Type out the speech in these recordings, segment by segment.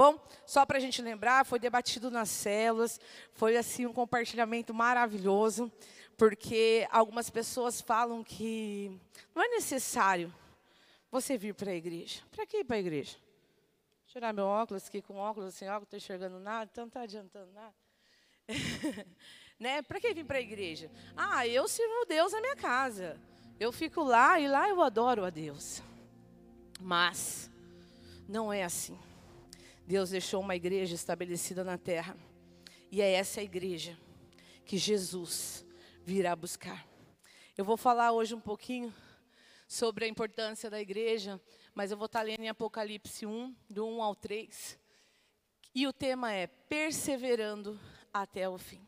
Bom, só para a gente lembrar, foi debatido nas células, foi assim um compartilhamento maravilhoso, porque algumas pessoas falam que não é necessário você vir para a igreja. Para que ir para a igreja? Tirar meu óculos, aqui com óculos, sem óculos, não estou enxergando nada, então não está adiantando nada. né? Para que vir para a igreja? Ah, eu sirvo Deus na minha casa. Eu fico lá e lá eu adoro a Deus. Mas não é assim. Deus deixou uma igreja estabelecida na terra. E é essa igreja que Jesus virá buscar. Eu vou falar hoje um pouquinho sobre a importância da igreja, mas eu vou estar lendo em Apocalipse 1, do 1 ao 3. E o tema é perseverando até o fim.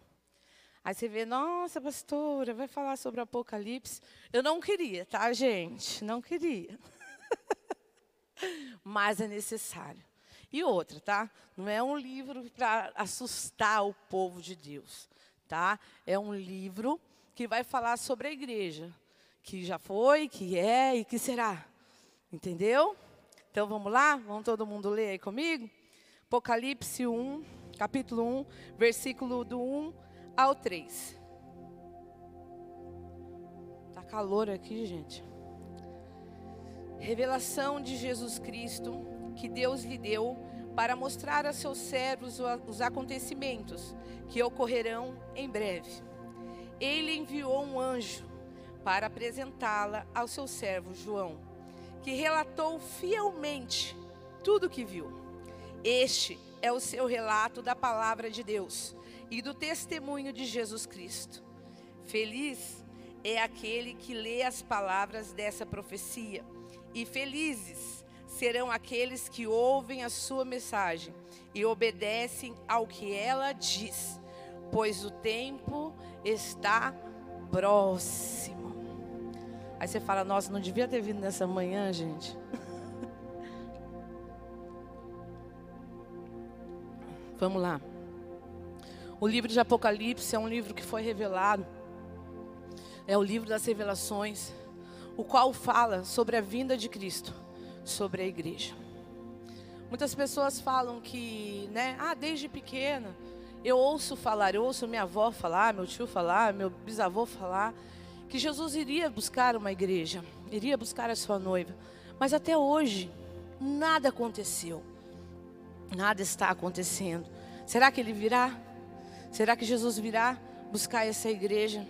Aí você vê, nossa, pastora, vai falar sobre Apocalipse. Eu não queria, tá, gente? Não queria. mas é necessário. E outra, tá? Não é um livro para assustar o povo de Deus, tá? É um livro que vai falar sobre a igreja, que já foi, que é e que será. Entendeu? Então vamos lá? Vamos todo mundo ler aí comigo? Apocalipse 1, capítulo 1, versículo do 1 ao 3. Tá calor aqui, gente. Revelação de Jesus Cristo que Deus lhe deu para mostrar a seus servos os acontecimentos que ocorrerão em breve. Ele enviou um anjo para apresentá-la ao seu servo João, que relatou fielmente tudo o que viu. Este é o seu relato da palavra de Deus e do testemunho de Jesus Cristo. Feliz é aquele que lê as palavras dessa profecia, e felizes serão aqueles que ouvem a sua mensagem e obedecem ao que ela diz, pois o tempo está próximo. Aí você fala, nossa, não devia ter vindo nessa manhã, gente. Vamos lá. O livro de Apocalipse é um livro que foi revelado. É o livro das revelações, o qual fala sobre a vinda de Cristo sobre a igreja. Muitas pessoas falam que, né, ah, desde pequena eu ouço falar, eu ouço minha avó falar, meu tio falar, meu bisavô falar, que Jesus iria buscar uma igreja, iria buscar a sua noiva. Mas até hoje, nada aconteceu. Nada está acontecendo. Será que ele virá? Será que Jesus virá buscar essa igreja?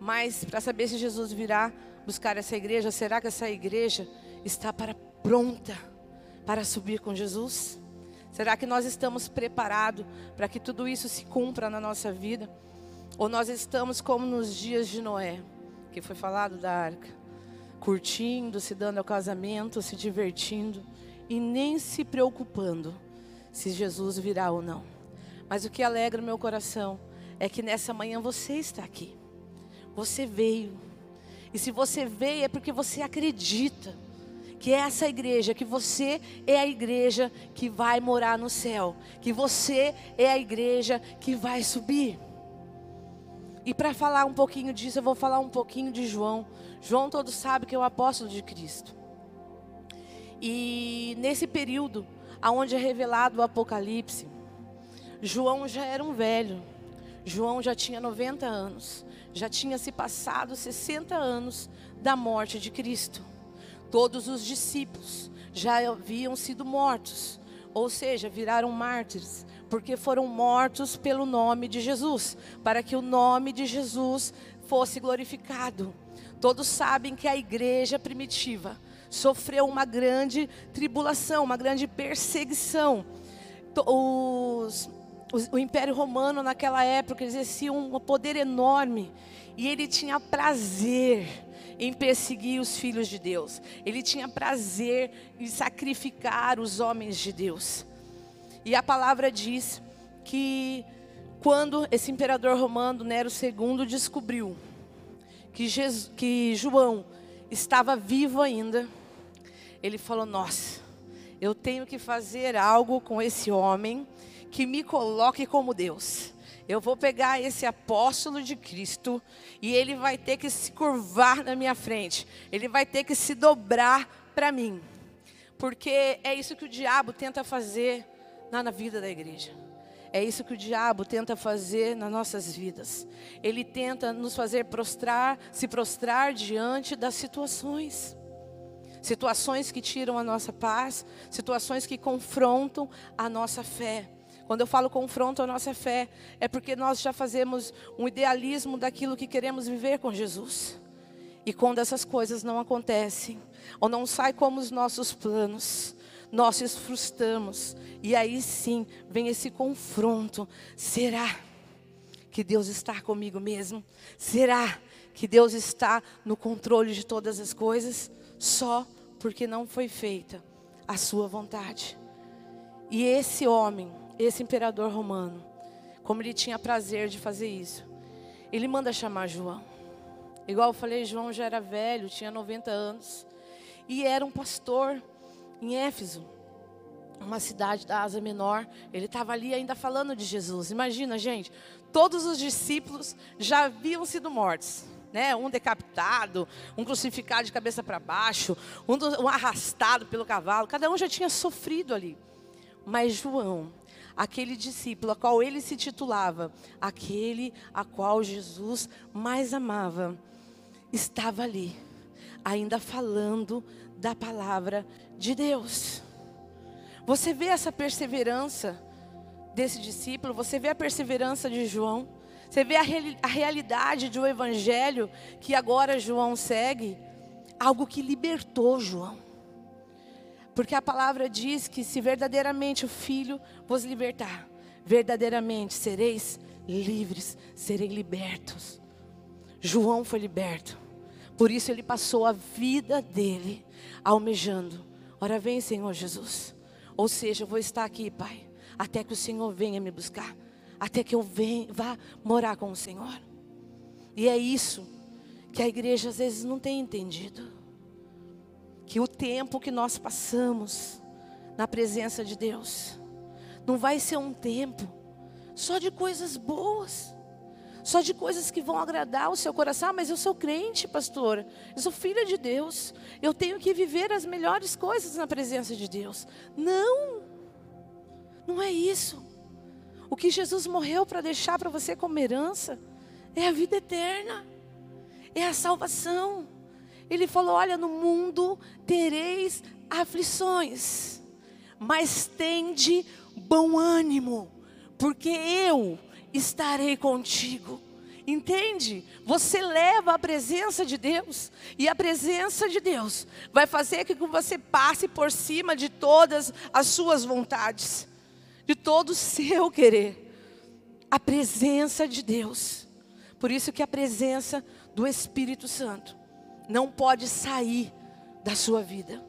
Mas para saber se Jesus virá buscar essa igreja, será que essa igreja está para pronta para subir com Jesus? Será que nós estamos preparados para que tudo isso se cumpra na nossa vida? Ou nós estamos como nos dias de Noé, que foi falado da arca, curtindo, se dando ao casamento, se divertindo e nem se preocupando se Jesus virá ou não. Mas o que alegra meu coração é que nessa manhã você está aqui. Você veio. E se você veio é porque você acredita que essa igreja, que você é a igreja que vai morar no céu, que você é a igreja que vai subir. E para falar um pouquinho disso, eu vou falar um pouquinho de João. João todos sabem que é o apóstolo de Cristo. E nesse período, aonde é revelado o Apocalipse, João já era um velho. João já tinha 90 anos. Já tinha se passado 60 anos da morte de Cristo todos os discípulos já haviam sido mortos, ou seja, viraram mártires, porque foram mortos pelo nome de Jesus, para que o nome de Jesus fosse glorificado. Todos sabem que a igreja primitiva sofreu uma grande tribulação, uma grande perseguição. Os, o Império Romano, naquela época, exercia um poder enorme e ele tinha prazer em perseguir os filhos de Deus. Ele tinha prazer em sacrificar os homens de Deus. E a palavra diz que quando esse imperador romano, Nero II, descobriu que, Jesus, que João estava vivo ainda, ele falou: Nossa, eu tenho que fazer algo com esse homem que me coloque como Deus eu vou pegar esse apóstolo de Cristo e ele vai ter que se curvar na minha frente, ele vai ter que se dobrar para mim, porque é isso que o diabo tenta fazer na vida da igreja. É isso que o diabo tenta fazer nas nossas vidas. Ele tenta nos fazer prostrar, se prostrar diante das situações. Situações que tiram a nossa paz, situações que confrontam a nossa fé. Quando eu falo confronto a nossa fé, é porque nós já fazemos um idealismo daquilo que queremos viver com Jesus. E quando essas coisas não acontecem, ou não saem como os nossos planos, nós nos frustramos. E aí sim vem esse confronto. Será que Deus está comigo mesmo? Será que Deus está no controle de todas as coisas? Só porque não foi feita a sua vontade. E esse homem, esse imperador romano, como ele tinha prazer de fazer isso, ele manda chamar João. Igual eu falei, João já era velho, tinha 90 anos. E era um pastor em Éfeso, uma cidade da Ásia Menor. Ele estava ali ainda falando de Jesus. Imagina, gente, todos os discípulos já haviam sido mortos. Né? Um decapitado, um crucificado de cabeça para baixo, um, do, um arrastado pelo cavalo. Cada um já tinha sofrido ali. Mas João, aquele discípulo a qual ele se titulava, aquele a qual Jesus mais amava, estava ali, ainda falando da palavra de Deus. Você vê essa perseverança desse discípulo, você vê a perseverança de João, você vê a, reali a realidade de um evangelho que agora João segue, algo que libertou João. Porque a palavra diz que se verdadeiramente o Filho vos libertar, verdadeiramente sereis livres, serei libertos. João foi liberto. Por isso ele passou a vida dele almejando. Ora vem, Senhor Jesus. Ou seja, eu vou estar aqui, Pai, até que o Senhor venha me buscar, até que eu venha, vá morar com o Senhor. E é isso que a igreja às vezes não tem entendido. Que o tempo que nós passamos na presença de Deus não vai ser um tempo só de coisas boas só de coisas que vão agradar o seu coração. Ah, mas eu sou crente, pastor. Eu sou filha de Deus. Eu tenho que viver as melhores coisas na presença de Deus. Não, não é isso. O que Jesus morreu para deixar para você como herança é a vida eterna, é a salvação. Ele falou: Olha, no mundo tereis aflições, mas tende bom ânimo, porque eu estarei contigo. Entende? Você leva a presença de Deus, e a presença de Deus vai fazer com que você passe por cima de todas as suas vontades, de todo o seu querer. A presença de Deus. Por isso que a presença do Espírito Santo não pode sair da sua vida.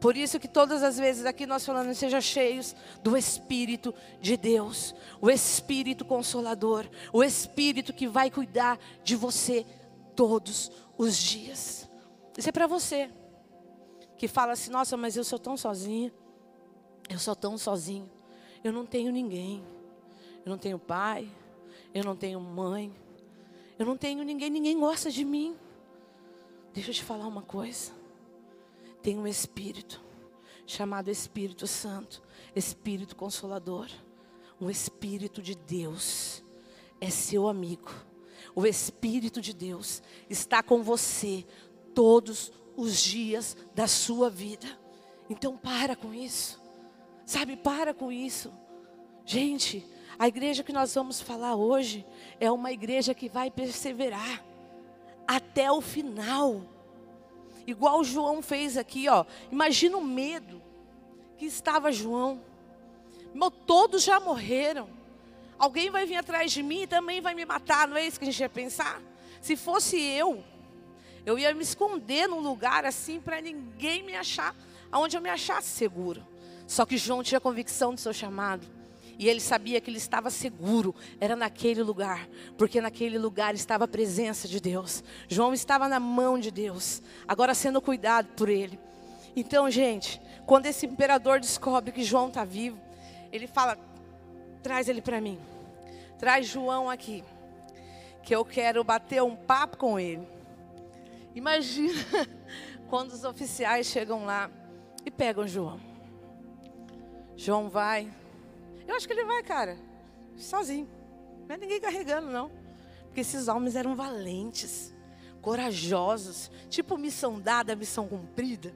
Por isso que todas as vezes aqui nós falamos, seja cheios do Espírito de Deus, o Espírito Consolador, o Espírito que vai cuidar de você todos os dias. Isso é para você que fala assim, nossa, mas eu sou tão sozinha, eu sou tão sozinho, eu não tenho ninguém, eu não tenho pai, eu não tenho mãe, eu não tenho ninguém, ninguém gosta de mim. Deixa eu te falar uma coisa tem um Espírito chamado Espírito Santo, Espírito Consolador, um Espírito de Deus é seu amigo. O Espírito de Deus está com você todos os dias da sua vida. Então para com isso. Sabe, para com isso. Gente, a igreja que nós vamos falar hoje é uma igreja que vai perseverar até o final. Igual João fez aqui, ó. Imagina o medo que estava João. Meu, todos já morreram. Alguém vai vir atrás de mim e também vai me matar, não é isso que a gente ia pensar? Se fosse eu, eu ia me esconder num lugar assim para ninguém me achar, aonde eu me achasse seguro. Só que João tinha convicção do seu chamado. E ele sabia que ele estava seguro, era naquele lugar, porque naquele lugar estava a presença de Deus. João estava na mão de Deus, agora sendo cuidado por ele. Então, gente, quando esse imperador descobre que João está vivo, ele fala: traz ele para mim, traz João aqui, que eu quero bater um papo com ele. Imagina quando os oficiais chegam lá e pegam João. João vai, Eu acho que ele vai, cara, sozinho. Não é ninguém carregando, não. Porque esses homens eram valentes, corajosos, tipo missão dada, missão cumprida.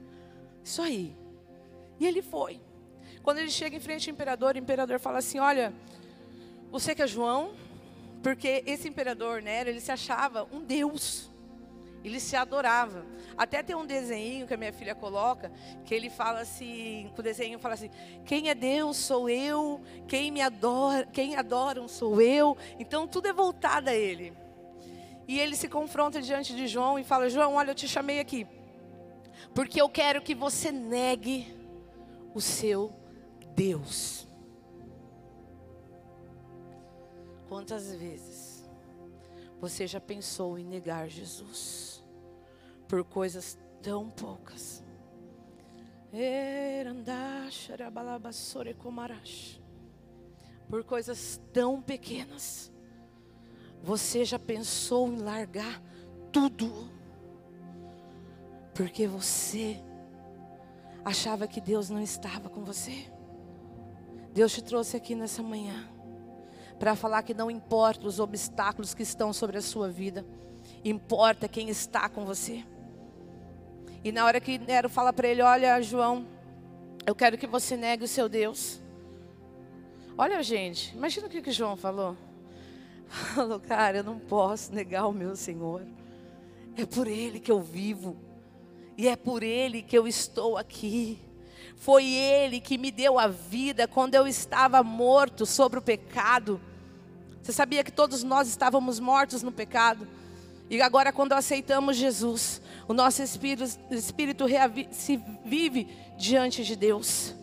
Isso aí. E ele foi. Quando ele chega em frente ao imperador, o imperador fala assim: Olha, você que é João, porque esse imperador Nero, ele se achava um deus. Ele se adorava. Até tem um desenho que a minha filha coloca, que ele fala assim, o desenho fala assim: quem é Deus sou eu, quem me adora, quem adoram sou eu. Então tudo é voltado a ele. E ele se confronta diante de João e fala: João, olha, eu te chamei aqui, porque eu quero que você negue o seu Deus. Quantas vezes você já pensou em negar Jesus por coisas tão poucas? Por coisas tão pequenas. Você já pensou em largar tudo? Porque você achava que Deus não estava com você. Deus te trouxe aqui nessa manhã para falar que não importa os obstáculos que estão sobre a sua vida, importa quem está com você. E na hora que Nero fala para ele: Olha, João, eu quero que você negue o seu Deus. Olha, gente, imagina o que, que João falou. Falou, cara, eu não posso negar o meu Senhor. É por Ele que eu vivo. E é por Ele que eu estou aqui. Foi Ele que me deu a vida quando eu estava morto sobre o pecado. Você sabia que todos nós estávamos mortos no pecado? E agora, quando aceitamos Jesus, o nosso espírito, espírito se vive diante de Deus.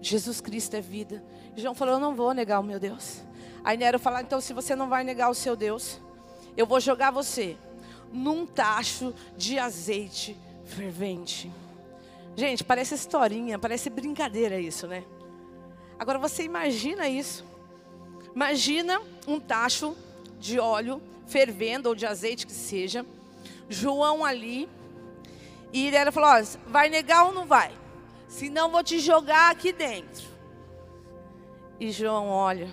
Jesus Cristo é vida. E João falou: Eu não vou negar o meu Deus. Aí Nero falou: Então, se você não vai negar o seu Deus, eu vou jogar você num tacho de azeite fervente. Gente, parece historinha, parece brincadeira isso, né? Agora você imagina isso. Imagina um tacho de óleo fervendo ou de azeite que seja. João ali. E ele falou: vai negar ou não vai? Senão vou te jogar aqui dentro. E João olha.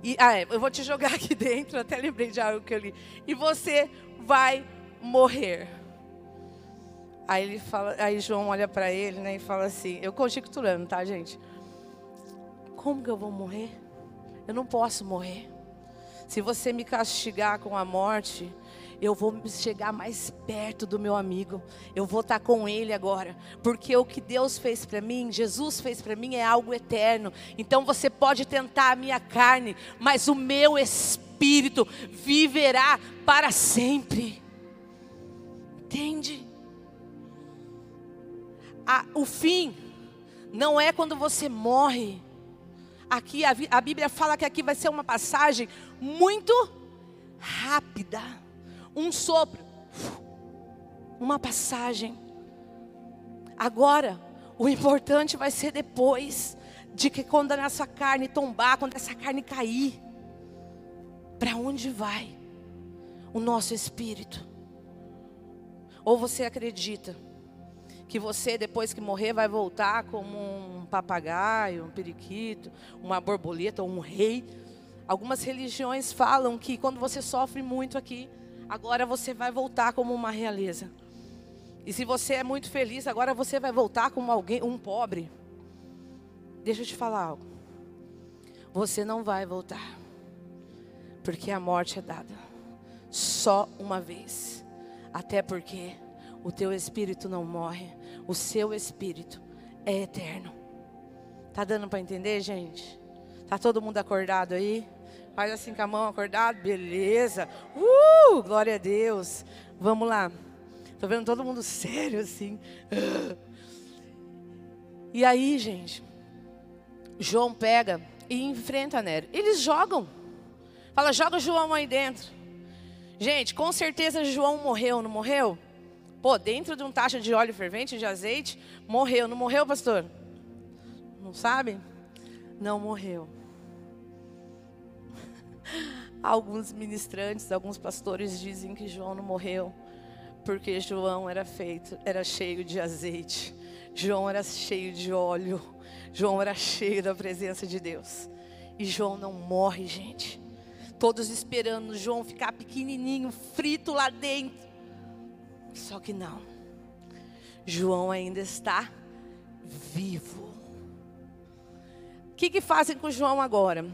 E, ah, é, eu vou te jogar aqui dentro, até lembrei de algo que eu li. E você vai morrer. Aí ele fala, aí João olha para ele, né, e fala assim: "Eu conjecturando, tá, gente? Como que eu vou morrer? Eu não posso morrer. Se você me castigar com a morte, eu vou chegar mais perto do meu amigo. Eu vou estar com ele agora, porque o que Deus fez para mim, Jesus fez para mim é algo eterno. Então você pode tentar a minha carne, mas o meu espírito viverá para sempre. Entende? a, o fim não é quando você morre. Aqui a, Bíblia fala que aqui vai ser uma passagem muito rápida, um sopro, uma passagem. Agora, o importante vai ser depois de que quando a nossa carne tombar, quando essa carne cair, para onde vai o nosso espírito? Ou você acredita que você, depois que morrer, vai voltar como um papagaio, um periquito, uma borboleta ou um rei. Algumas religiões falam que quando você sofre muito aqui, agora você vai voltar como uma realeza. E se você é muito feliz, agora você vai voltar como alguém, um pobre. Deixa eu te falar algo. Você não vai voltar. Porque a morte é dada só uma vez. Até porque o teu espírito não morre, o seu espírito é eterno. Tá dando para entender, gente? Tá todo mundo acordado aí? Faz assim com a mão acordado, beleza. Uh, glória a Deus. Vamos lá. Tô vendo todo mundo sério assim. E aí, gente, João pega e enfrenta Nero. Eles jogam. Fala, joga João aí dentro. Gente, com certeza João morreu, não morreu? Pô, dentro de um taxa de óleo fervente, de azeite, morreu. Não morreu, pastor? Não sabe? Não morreu. Alguns ministrantes, alguns pastores dizem que João não morreu porque João era feito, era cheio de azeite. João era cheio de óleo. João era cheio da presença de Deus. E João não morre, gente. Todos esperando João ficar pequenininho, frito lá dentro. Só que não. João ainda está vivo. O que, que fazem com João agora?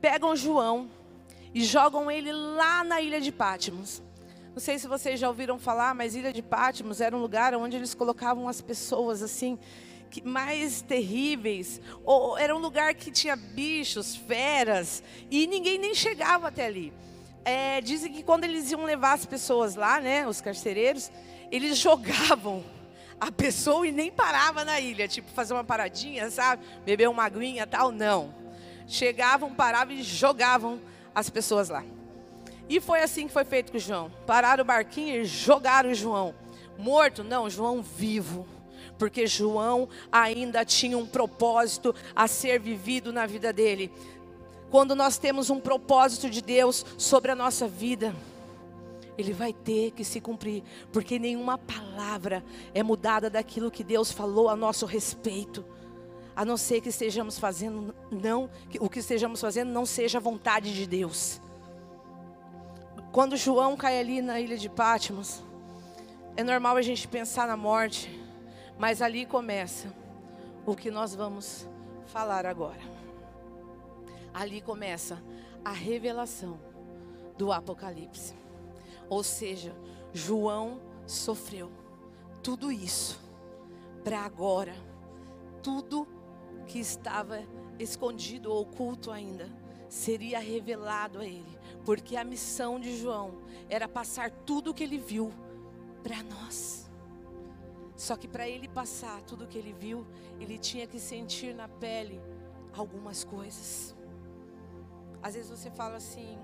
Pegam João e jogam ele lá na ilha de Pátimos. Não sei se vocês já ouviram falar, mas Ilha de Pátimos era um lugar onde eles colocavam as pessoas assim mais terríveis, ou era um lugar que tinha bichos, feras, e ninguém nem chegava até ali. É, dizem que quando eles iam levar as pessoas lá, né, os carcereiros, eles jogavam a pessoa e nem parava na ilha, tipo fazer uma paradinha, sabe, beber uma aguinha, tal, não. Chegavam, paravam e jogavam as pessoas lá. E foi assim que foi feito com João. Pararam o barquinho e jogaram o João. Morto? Não, João vivo. Porque João ainda tinha um propósito a ser vivido na vida dele. Quando nós temos um propósito de Deus sobre a nossa vida, ele vai ter que se cumprir, porque nenhuma palavra é mudada daquilo que Deus falou a nosso respeito. A não ser que estejamos fazendo não, que o que estejamos fazendo não seja a vontade de Deus. Quando João cai ali na ilha de Patmos, é normal a gente pensar na morte, mas ali começa o que nós vamos falar agora. Ali começa a revelação do Apocalipse. Ou seja, João sofreu tudo isso para agora, tudo que estava escondido ou oculto ainda, seria revelado a ele porque a missão de João era passar tudo o que ele viu para nós. Só que para ele passar tudo o que ele viu, ele tinha que sentir na pele algumas coisas. Às vezes você fala assim,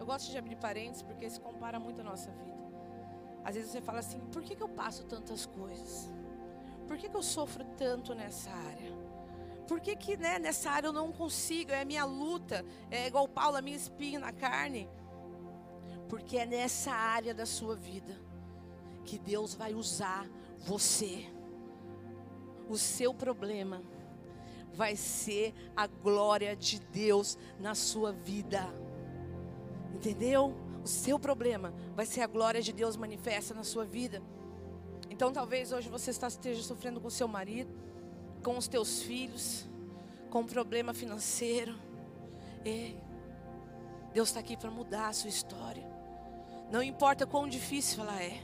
eu gosto de abrir parênteses porque se compara muito a nossa vida. Às vezes você fala assim, por que, que eu passo tantas coisas? Por que, que eu sofro tanto nessa área? Por que, que né, nessa área eu não consigo? É a minha luta, é igual Paulo, a minha espinha na carne. Porque é nessa área da sua vida que Deus vai usar você. O seu problema vai ser a glória de Deus na sua vida. Entendeu? O seu problema vai ser a glória de Deus manifesta na sua vida. Então talvez hoje você esteja sofrendo com seu marido com os teus filhos, com um problema financeiro. Ei, Deus está aqui para mudar a sua história. Não importa quão difícil ela é.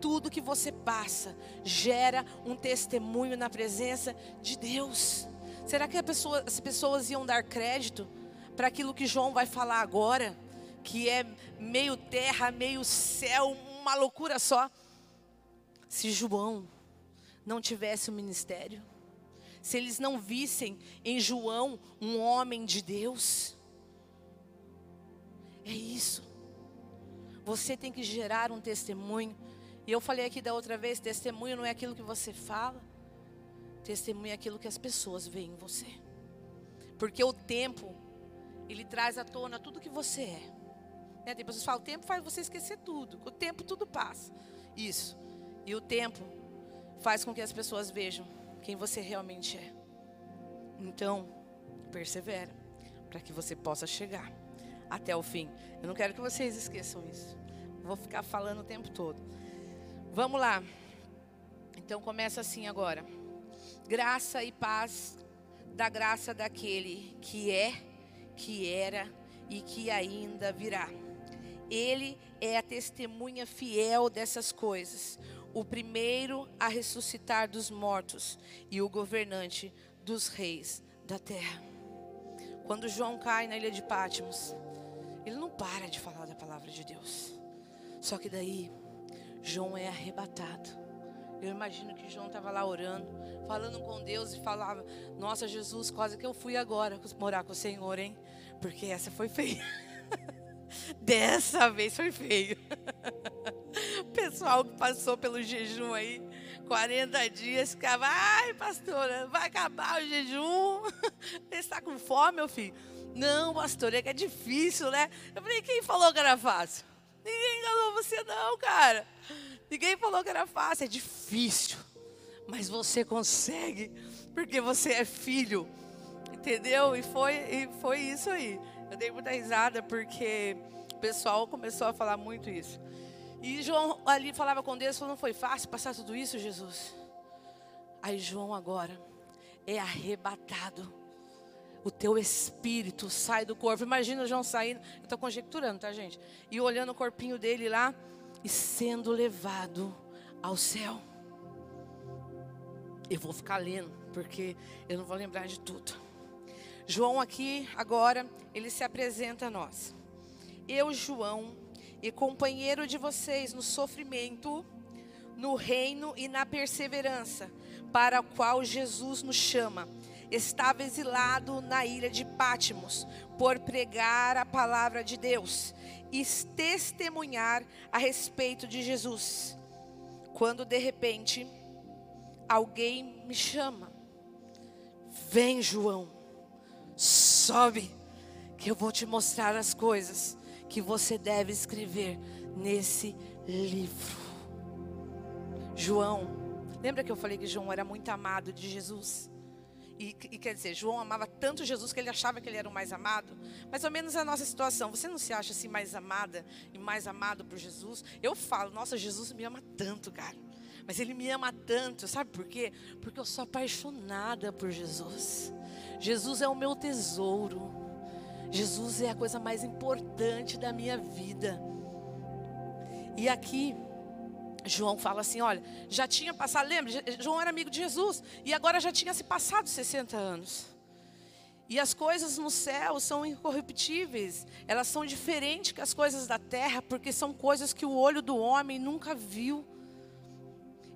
Tudo que você passa gera um testemunho na presença de Deus. Será que pessoa, as pessoas iam dar crédito para aquilo que João vai falar agora? Que é meio terra, meio céu, uma loucura só. Se João não tivesse o ministério se eles não vissem em João um homem de Deus. É isso. Você tem que gerar um testemunho. E eu falei aqui da outra vez: testemunho não é aquilo que você fala, testemunho é aquilo que as pessoas veem em você. Porque o tempo, ele traz à tona tudo que você é. Né? Tem pessoas que falam: o tempo faz você esquecer tudo, o tempo tudo passa. Isso. E o tempo faz com que as pessoas vejam quem você realmente é. Então, persevera para que você possa chegar até o fim. Eu não quero que vocês esqueçam isso. Vou ficar falando o tempo todo. Vamos lá. Então começa assim agora. Graça e paz da graça daquele que é, que era e que ainda virá. Ele é a testemunha fiel dessas coisas, o primeiro a ressuscitar dos mortos e o governante dos reis da terra. Quando João cai na ilha de Pátimos, ele não para de falar da palavra de Deus. Só que daí, João é arrebatado. Eu imagino que João estava lá orando, falando com Deus e falava: Nossa, Jesus, quase que eu fui agora morar com o Senhor, hein? Porque essa foi feia. Dessa vez foi feio. Pessoal que passou pelo jejum aí, 40 dias, ficava, ai, pastora, vai acabar o jejum. Você está com fome, meu filho? Não, pastor, é que é difícil, né? Eu falei, quem falou que era fácil? Ninguém enganou você, não, cara. Ninguém falou que era fácil, é difícil. mas você consegue, porque você é filho. Entendeu? E foi, e foi isso aí. Eu dei muita risada porque o pessoal começou a falar muito isso. E João ali falava com Deus, falou, não foi fácil passar tudo isso, Jesus. Aí João agora é arrebatado. O teu espírito sai do corpo. Imagina João saindo, eu estou conjecturando, tá, gente? E olhando o corpinho dele lá e sendo levado ao céu. Eu vou ficar lendo, porque eu não vou lembrar de tudo. João aqui, agora, ele se apresenta a nós. Eu, João, e companheiro de vocês no sofrimento, no reino e na perseverança, para a qual Jesus nos chama. Estava exilado na ilha de Pátimos por pregar a palavra de Deus e testemunhar a respeito de Jesus. Quando de repente alguém me chama, vem João, sobe, que eu vou te mostrar as coisas que você deve escrever nesse livro. João, lembra que eu falei que João era muito amado de Jesus? E, e, quer dizer, João amava tanto Jesus que ele achava que ele era o mais amado. Mais ou menos a nossa situação. Você não se acha assim mais amada e mais amado por Jesus? Eu falo, nossa, Jesus me ama tanto, cara. Mas ele me ama tanto, sabe por quê? Porque eu sou apaixonada por Jesus. Jesus é o meu tesouro. Jesus é a coisa mais importante da minha vida. E aqui, João fala assim: olha, já tinha passado, lembra? João era amigo de Jesus, e agora já tinha se passado 60 anos. E as coisas no céu são incorruptíveis, elas são diferentes que as coisas da terra, porque são coisas que o olho do homem nunca viu.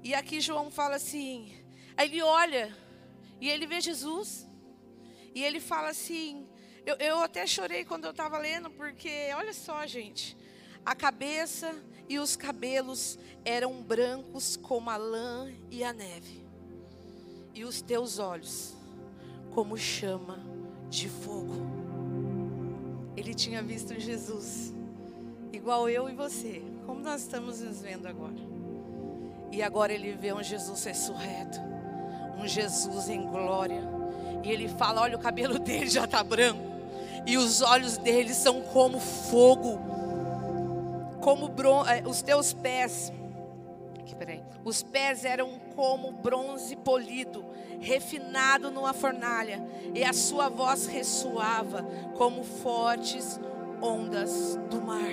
E aqui João fala assim: aí ele olha, e ele vê Jesus, e ele fala assim: eu, eu até chorei quando eu estava lendo, porque olha só, gente. A cabeça e os cabelos eram brancos como a lã e a neve, e os teus olhos como chama de fogo. Ele tinha visto Jesus, igual eu e você, como nós estamos nos vendo agora. E agora ele vê um Jesus ressurreto, um Jesus em glória. E ele fala: Olha, o cabelo dele já está branco e os olhos deles são como fogo, como bron eh, os teus pés. Aqui, peraí. Os pés eram como bronze polido, refinado numa fornalha, e a sua voz ressoava como fortes ondas do mar.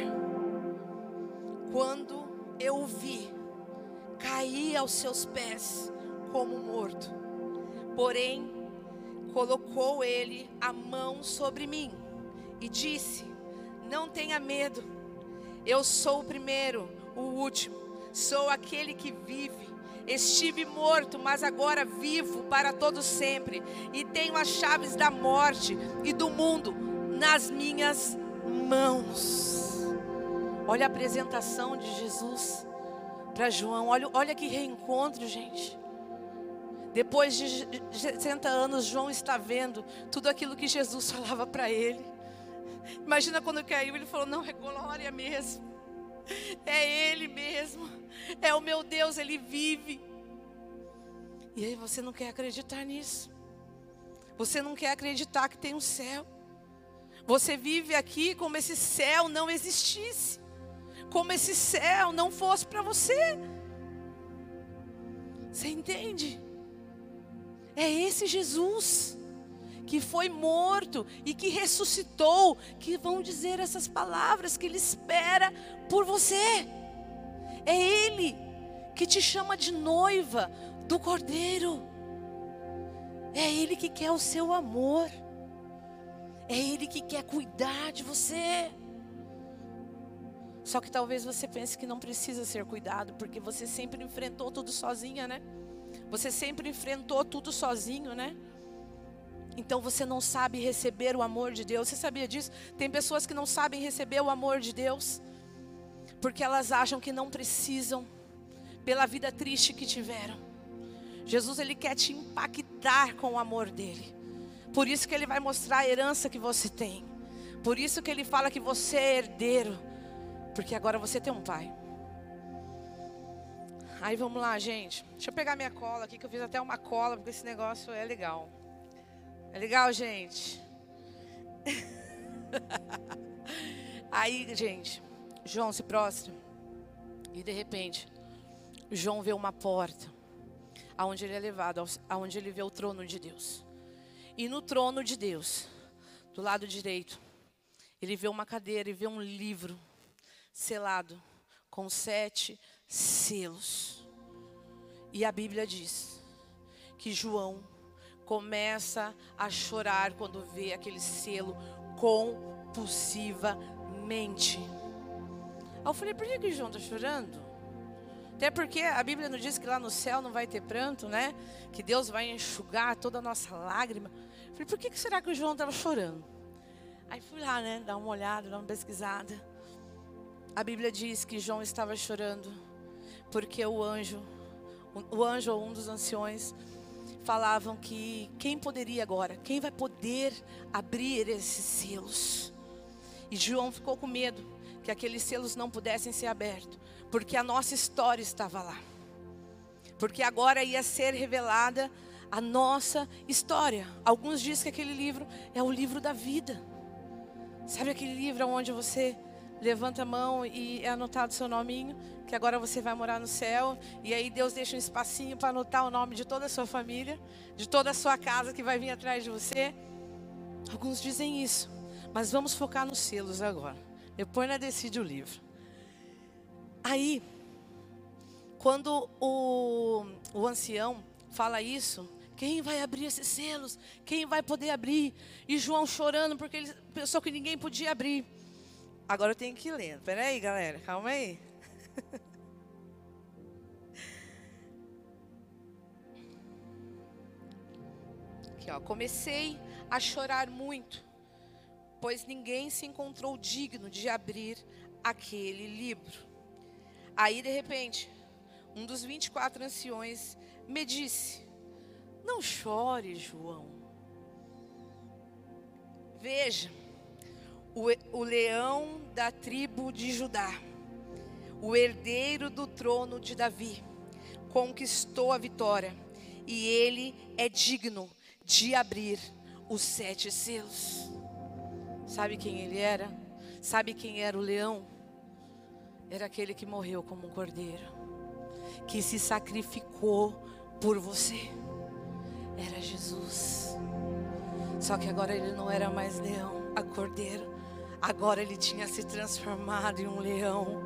Quando eu o vi, caí aos seus pés como morto. Porém, colocou ele a mão sobre mim e disse: Não tenha medo, eu sou o primeiro, o último, sou aquele que vive. Estive morto, mas agora vivo para todo sempre, e tenho as chaves da morte e do mundo nas minhas mãos. Olha a apresentação de Jesus para João. Olha, olha que reencontro, gente. Depois de 60 anos, João está vendo tudo aquilo que Jesus falava para ele. Imagina quando caiu, ele falou: Não, é glória mesmo. É Ele mesmo. É o meu Deus, Ele vive. E aí você não quer acreditar nisso. Você não quer acreditar que tem um céu. Você vive aqui como esse céu não existisse. Como esse céu não fosse para você. Você entende? É esse Jesus que foi morto e que ressuscitou, que vão dizer essas palavras que Ele espera por você. É Ele que te chama de noiva do Cordeiro. É Ele que quer o seu amor. É Ele que quer cuidar de você. Só que talvez você pense que não precisa ser cuidado, porque você sempre enfrentou tudo sozinha, né? Você sempre enfrentou tudo sozinho, né? Então você não sabe receber o amor de Deus. Você sabia disso? Tem pessoas que não sabem receber o amor de Deus porque elas acham que não precisam pela vida triste que tiveram. Jesus ele quer te impactar com o amor dele. Por isso que ele vai mostrar a herança que você tem. Por isso que ele fala que você é herdeiro, porque agora você tem um pai. Aí vamos lá, gente. Deixa eu pegar minha cola aqui, que eu fiz até uma cola, porque esse negócio é legal. É legal, gente? Aí, gente, João se prostra. E de repente, João vê uma porta, aonde ele é levado, aonde ele vê o trono de Deus. E no trono de Deus, do lado direito, ele vê uma cadeira e vê um livro selado com sete selos. E a Bíblia diz que João começa a chorar quando vê aquele selo compulsivamente. Aí eu falei, por que, que João está chorando? Até porque a Bíblia não diz que lá no céu não vai ter pranto, né? Que Deus vai enxugar toda a nossa lágrima. Eu falei, por que, que será que o João estava chorando? Aí fui lá, né? Dar uma olhada, dar uma pesquisada. A Bíblia diz que João estava chorando porque o anjo, o anjo ou um dos anciões, falavam que quem poderia agora, quem vai poder abrir esses selos? E João ficou com medo que aqueles selos não pudessem ser abertos, porque a nossa história estava lá. Porque agora ia ser revelada a nossa história. Alguns dizem que aquele livro é o livro da vida. Sabe aquele livro onde você levanta a mão e é anotado seu nominho, que agora você vai morar no céu, e aí Deus deixa um espacinho para anotar o nome de toda a sua família, de toda a sua casa que vai vir atrás de você. Alguns dizem isso, mas vamos focar nos selos agora. Depois nós decide o livro. Aí, quando o, o ancião fala isso, quem vai abrir esses selos? Quem vai poder abrir? E João chorando porque ele pensou que ninguém podia abrir. Agora eu tenho que lendo. Peraí, galera, calma aí. Aqui, ó. Comecei a chorar muito, pois ninguém se encontrou digno de abrir aquele livro. Aí, de repente, um dos 24 anciões me disse: Não chore, João. Veja, o, o leão da tribo de Judá, o herdeiro do trono de Davi, conquistou a vitória e ele é digno de abrir os sete selos. Sabe quem ele era? Sabe quem era o leão? Era aquele que morreu como um cordeiro, que se sacrificou por você. Era Jesus. Só que agora ele não era mais leão, a cordeiro Agora ele tinha se transformado em um leão.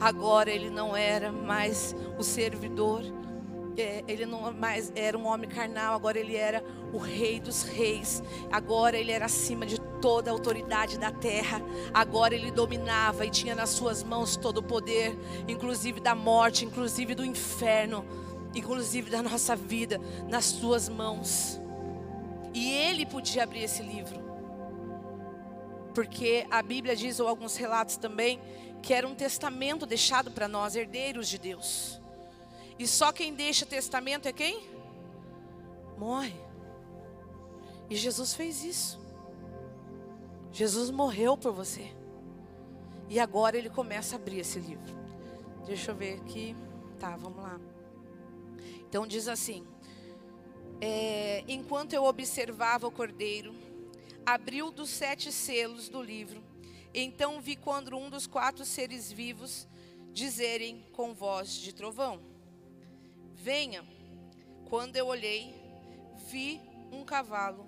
Agora ele não era mais o servidor. É, ele não mais era um homem carnal. Agora ele era o rei dos reis. Agora ele era acima de toda a autoridade da terra. Agora ele dominava e tinha nas suas mãos todo o poder, inclusive da morte, inclusive do inferno, inclusive da nossa vida, nas suas mãos. E ele podia abrir esse livro porque a Bíblia diz, ou alguns relatos também, que era um testamento deixado para nós, herdeiros de Deus. E só quem deixa testamento é quem? Morre. E Jesus fez isso. Jesus morreu por você. E agora ele começa a abrir esse livro. Deixa eu ver aqui. Tá, vamos lá. Então diz assim: é, enquanto eu observava o cordeiro, abriu dos sete selos do livro. Então vi quando um dos quatro seres vivos dizerem com voz de trovão: Venha. Quando eu olhei, vi um cavalo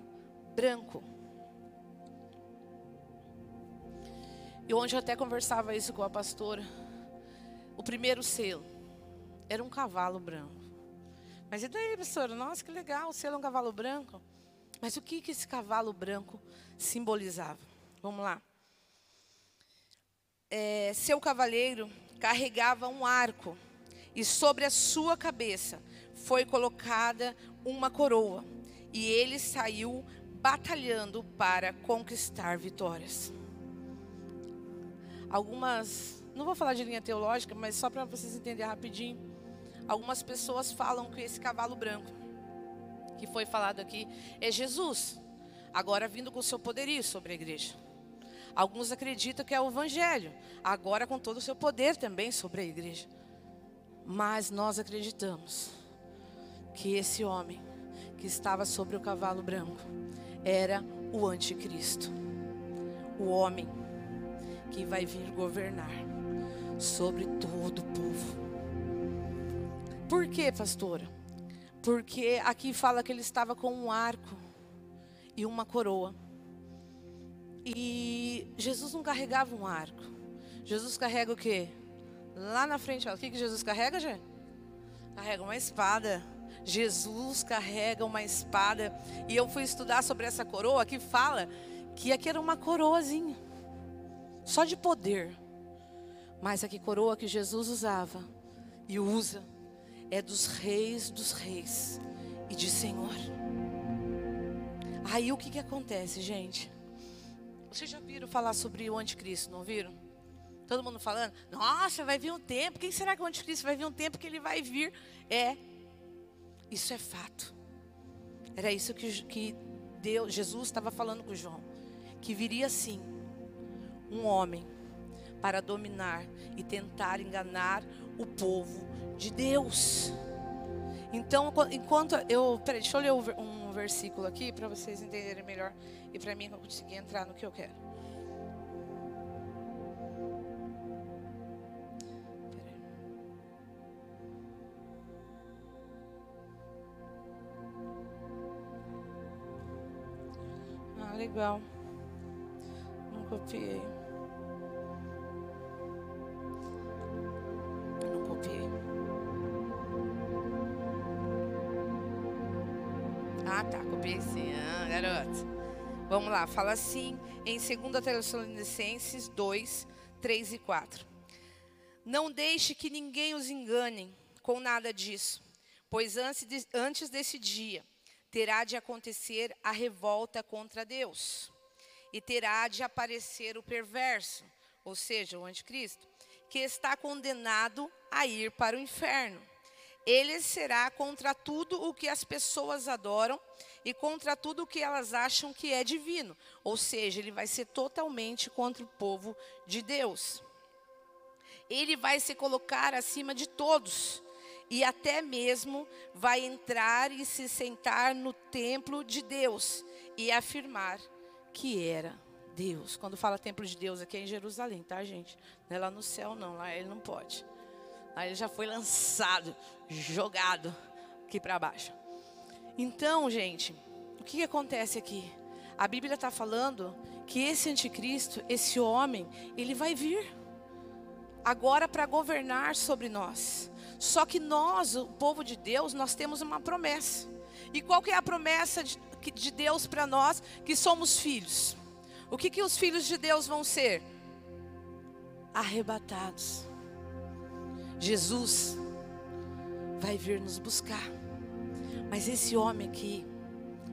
branco. E onde eu até conversava isso com a pastora, o primeiro selo era um cavalo branco. Mas e daí, pastora? Nossa, que legal, o selo é um cavalo branco. Mas o que, que esse cavalo branco simbolizava? Vamos lá. É, seu cavaleiro carregava um arco e sobre a sua cabeça foi colocada uma coroa e ele saiu batalhando para conquistar vitórias. Algumas, não vou falar de linha teológica, mas só para vocês entenderem rapidinho. Algumas pessoas falam que esse cavalo branco que foi falado aqui é Jesus, agora vindo com seu poderio sobre a igreja. Alguns acreditam que é o Evangelho, agora com todo o seu poder também sobre a igreja. Mas nós acreditamos que esse homem que estava sobre o cavalo branco era o anticristo. O homem que vai vir governar sobre todo o povo. Por quê, pastora? Porque aqui fala que ele estava com um arco e uma coroa. E Jesus não carregava um arco. Jesus carrega o quê? Lá na frente, o que, que Jesus carrega, gente? Carrega uma espada. Jesus carrega uma espada. E eu fui estudar sobre essa coroa que fala que aqui era uma coroazinha. Só de poder. Mas a que coroa que Jesus usava e usa é dos reis dos reis e de Senhor. Aí o que, que acontece, gente? Vocês já viram falar sobre o anticristo, não viram? Todo mundo falando, nossa, vai vir um tempo. Quem será que é o anticristo vai vir um tempo que ele vai vir? É, isso é fato. Era isso que, que Deus, Jesus estava falando com João. Que viria sim um homem para dominar e tentar enganar o povo de Deus. Então, enquanto eu. Peraí, deixa eu ler um versículo aqui para vocês entenderem melhor e para mim eu conseguir entrar no que eu quero. Ah, legal. Não copiei. Ah, tá, copiei sim. Ah, garoto. Vamos lá, fala assim em 2 Tessalonicenses 2, 3 e 4. Não deixe que ninguém os engane com nada disso, pois antes, antes desse dia terá de acontecer a revolta contra Deus, e terá de aparecer o perverso, ou seja, o anticristo, que está condenado a ir para o inferno ele será contra tudo o que as pessoas adoram e contra tudo o que elas acham que é divino. Ou seja, ele vai ser totalmente contra o povo de Deus. Ele vai se colocar acima de todos e até mesmo vai entrar e se sentar no templo de Deus e afirmar que era Deus. Quando fala templo de Deus aqui é em Jerusalém, tá, gente? Não é lá no céu, não. Lá ele não pode. Aí ele já foi lançado, jogado aqui para baixo. Então, gente, o que, que acontece aqui? A Bíblia está falando que esse anticristo, esse homem, ele vai vir agora para governar sobre nós. Só que nós, o povo de Deus, nós temos uma promessa. E qual que é a promessa de, de Deus para nós que somos filhos? O que, que os filhos de Deus vão ser? Arrebatados. Jesus vai vir nos buscar. Mas esse homem aqui,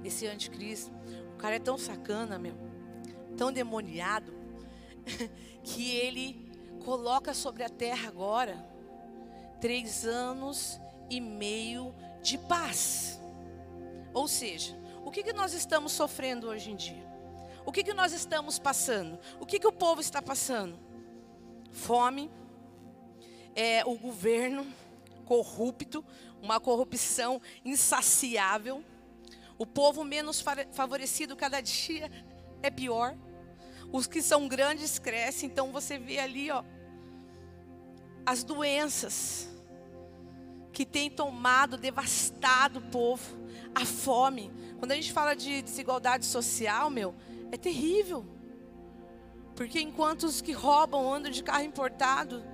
esse anticristo, o cara é tão sacana, meu, tão demoniado, que ele coloca sobre a terra agora três anos e meio de paz. Ou seja, o que, que nós estamos sofrendo hoje em dia? O que, que nós estamos passando? O que, que o povo está passando? Fome é o governo corrupto, uma corrupção insaciável. O povo menos favorecido cada dia é pior. Os que são grandes crescem, então você vê ali, ó, as doenças que têm tomado, devastado o povo, a fome. Quando a gente fala de desigualdade social, meu, é terrível. Porque enquanto os que roubam andam de carro importado,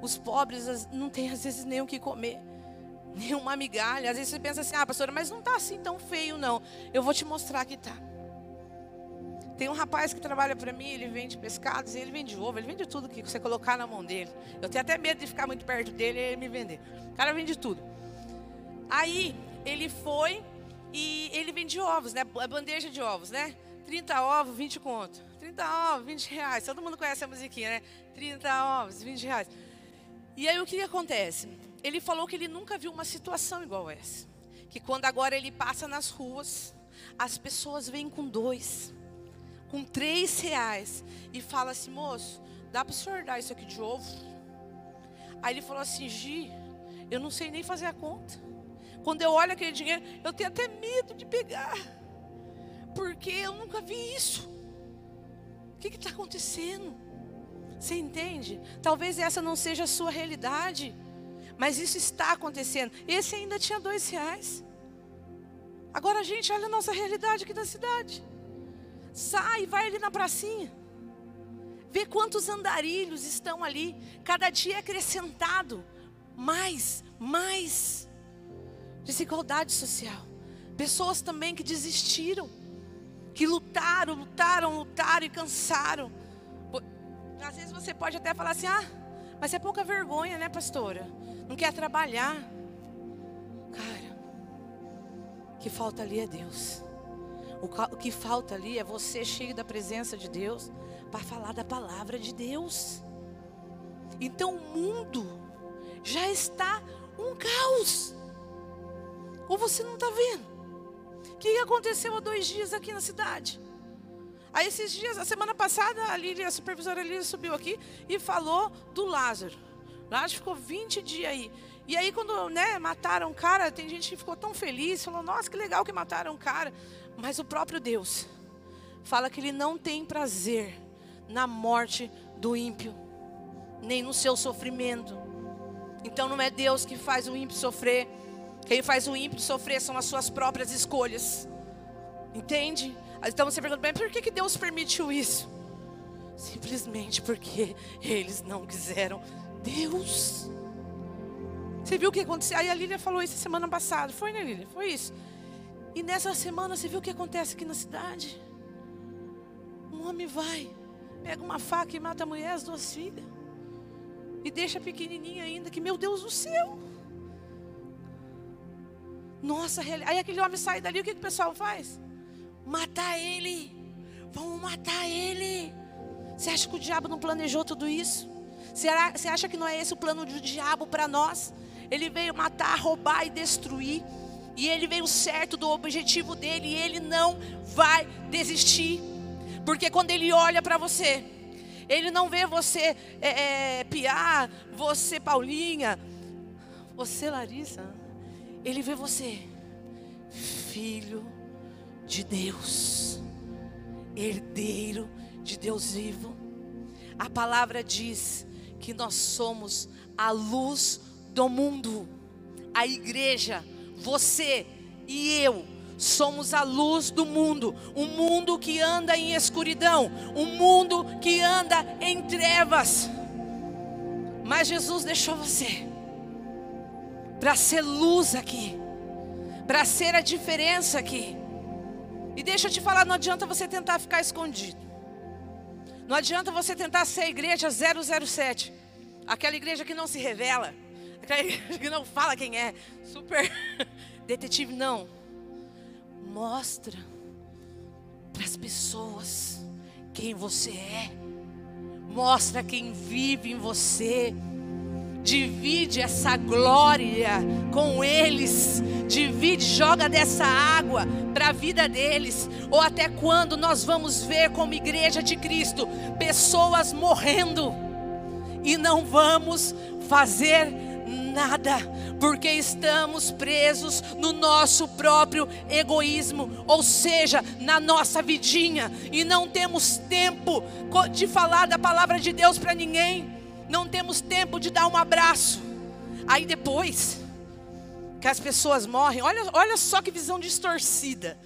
os pobres não têm às vezes nem o que comer, nem uma migalha. Às vezes você pensa assim, ah, pastora, mas não está assim tão feio, não. Eu vou te mostrar que está. Tem um rapaz que trabalha para mim, ele vende pescados, ele vende ovo, ele vende tudo que você colocar na mão dele. Eu tenho até medo de ficar muito perto dele e ele me vender. O cara vende tudo. Aí ele foi e ele vende ovos, né? Bandeja de ovos, né? 30 ovos, 20 conto. 30 ovos, 20 reais. Todo mundo conhece a musiquinha, né? 30 ovos, 20 reais. E aí o que acontece? Ele falou que ele nunca viu uma situação igual essa. Que quando agora ele passa nas ruas, as pessoas vêm com dois, com três reais e fala assim, moço, dá para o senhor dar isso aqui de ovo? Aí ele falou assim: Gi, eu não sei nem fazer a conta. Quando eu olho aquele dinheiro, eu tenho até medo de pegar, porque eu nunca vi isso. O que está acontecendo? Você entende? Talvez essa não seja a sua realidade, mas isso está acontecendo. Esse ainda tinha dois reais. Agora, gente, olha a nossa realidade aqui da cidade. Sai, vai ali na pracinha. Vê quantos andarilhos estão ali. Cada dia é acrescentado. Mais, mais. Desigualdade social. Pessoas também que desistiram. Que lutaram, lutaram, lutaram e cansaram. Às vezes você pode até falar assim: ah, mas é pouca vergonha, né, pastora? Não quer trabalhar. Cara, o que falta ali é Deus. O que falta ali é você cheio da presença de Deus para falar da palavra de Deus. Então o mundo já está um caos. Ou você não está vendo? O que aconteceu há dois dias aqui na cidade? Aí esses dias, a semana passada, a Lília, a supervisora Lília subiu aqui e falou do Lázaro. Lázaro ficou 20 dias aí. E aí quando né, mataram o cara, tem gente que ficou tão feliz, falou, nossa, que legal que mataram o cara. Mas o próprio Deus fala que ele não tem prazer na morte do ímpio, nem no seu sofrimento. Então não é Deus que faz o ímpio sofrer. Quem faz o ímpio sofrer são as suas próprias escolhas. Entende? Então você pergunta, bem, por que, que Deus permitiu isso? Simplesmente porque eles não quiseram Deus. Você viu o que aconteceu? Aí a Lília falou isso semana passada. Foi, né, Lília? Foi isso. E nessa semana você viu o que acontece aqui na cidade? Um homem vai Pega uma faca e mata a mulher, as duas filhas. E deixa pequenininha ainda, que meu Deus do céu. Nossa, aí aquele homem sai dali, o que, que o pessoal faz? Matar ele. Vamos matar ele. Você acha que o diabo não planejou tudo isso? Você acha que não é esse o plano do diabo para nós? Ele veio matar, roubar e destruir. E ele veio certo do objetivo dele. E ele não vai desistir. Porque quando ele olha para você, ele não vê você é, é, Piar, você Paulinha, você Larissa. Ele vê você, filho de Deus, herdeiro de Deus vivo. A palavra diz que nós somos a luz do mundo, a igreja, você e eu somos a luz do mundo, um mundo que anda em escuridão, um mundo que anda em trevas. Mas Jesus deixou você para ser luz aqui, para ser a diferença aqui. E deixa eu te falar, não adianta você tentar ficar escondido. Não adianta você tentar ser a igreja 007, aquela igreja que não se revela, aquela igreja que não fala quem é, super detetive, não mostra para as pessoas quem você é. Mostra quem vive em você. Divide essa glória com eles. Joga dessa água para a vida deles. Ou até quando nós vamos ver, como igreja de Cristo, pessoas morrendo e não vamos fazer nada, porque estamos presos no nosso próprio egoísmo, ou seja, na nossa vidinha, e não temos tempo de falar da palavra de Deus para ninguém, não temos tempo de dar um abraço. Aí depois que as pessoas morrem, olha, olha só que visão distorcida.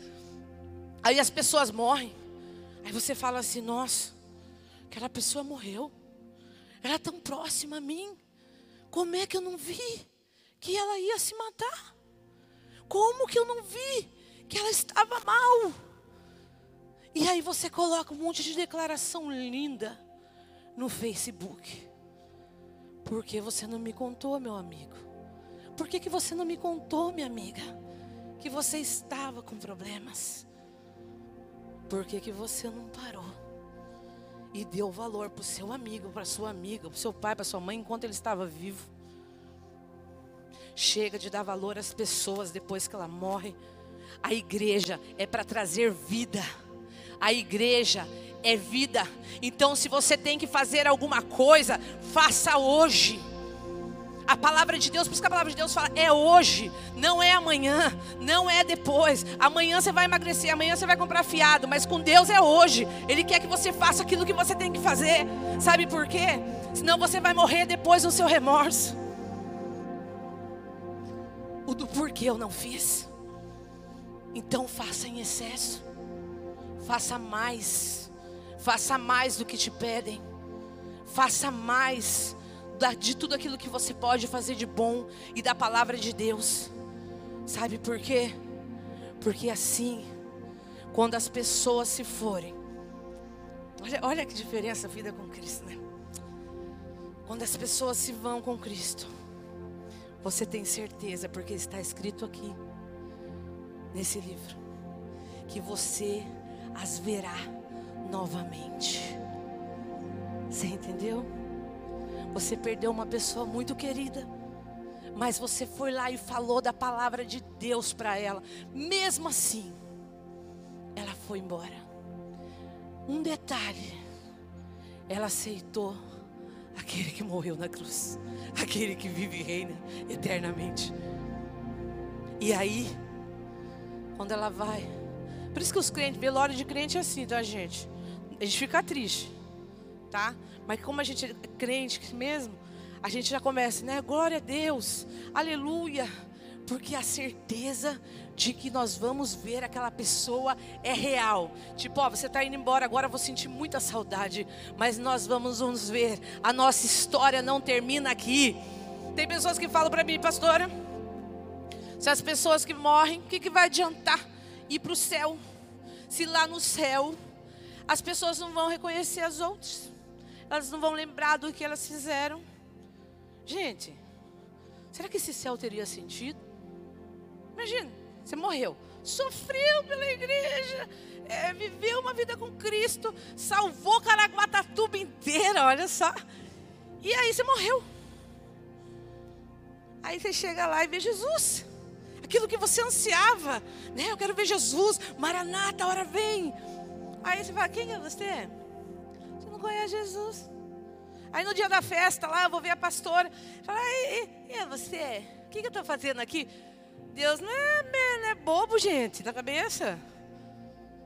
Aí as pessoas morrem, aí você fala assim: nossa, aquela pessoa morreu, era tão próxima a mim. Como é que eu não vi que ela ia se matar? Como que eu não vi que ela estava mal? E aí você coloca um monte de declaração linda no Facebook. Por que você não me contou, meu amigo? Por que, que você não me contou, minha amiga? Que você estava com problemas. Por que, que você não parou? e deu valor para o seu amigo, para sua amiga, para o seu pai, para sua mãe enquanto ele estava vivo. Chega de dar valor às pessoas depois que ela morre. A igreja é para trazer vida. A igreja é vida. Então, se você tem que fazer alguma coisa, faça hoje. A palavra de Deus, por isso que a palavra de Deus fala, é hoje, não é amanhã, não é depois. Amanhã você vai emagrecer, amanhã você vai comprar fiado, mas com Deus é hoje. Ele quer que você faça aquilo que você tem que fazer. Sabe por quê? Senão você vai morrer depois no seu remorso. O do porquê eu não fiz. Então faça em excesso. Faça mais. Faça mais do que te pedem. Faça mais de tudo aquilo que você pode fazer de bom e da palavra de Deus. Sabe por quê? Porque assim, quando as pessoas se forem, olha, olha que diferença a vida com Cristo, né? Quando as pessoas se vão com Cristo, você tem certeza, porque está escrito aqui, nesse livro, que você as verá novamente. Você entendeu? Você perdeu uma pessoa muito querida, mas você foi lá e falou da palavra de Deus para ela. Mesmo assim, ela foi embora. Um detalhe, ela aceitou aquele que morreu na cruz, aquele que vive e reina eternamente. E aí, quando ela vai, por isso que os crentes, velório de crente é assim, tá, gente? A gente fica triste, tá? Mas como a gente é crente mesmo, a gente já começa, né? Glória a Deus, aleluia. Porque a certeza de que nós vamos ver aquela pessoa é real. Tipo, ó, você está indo embora agora, vou sentir muita saudade. Mas nós vamos nos ver. A nossa história não termina aqui. Tem pessoas que falam para mim, pastora, se as pessoas que morrem, o que, que vai adiantar ir para o céu? Se lá no céu as pessoas não vão reconhecer as outras elas não vão lembrar do que elas fizeram. Gente, será que esse céu teria sentido? Imagina, você morreu, sofreu pela igreja, é, viveu uma vida com Cristo, salvou Caraguatatuba inteira, olha só. E aí você morreu. Aí você chega lá e vê Jesus. Aquilo que você ansiava, né? Eu quero ver Jesus, Maranata, a hora vem. Aí você fala, quem é você? Conhece Jesus. Aí no dia da festa lá, eu vou ver a pastora. Fala, e, e, e você? O que, que eu estou fazendo aqui? Deus não é, não é bobo, gente, da cabeça.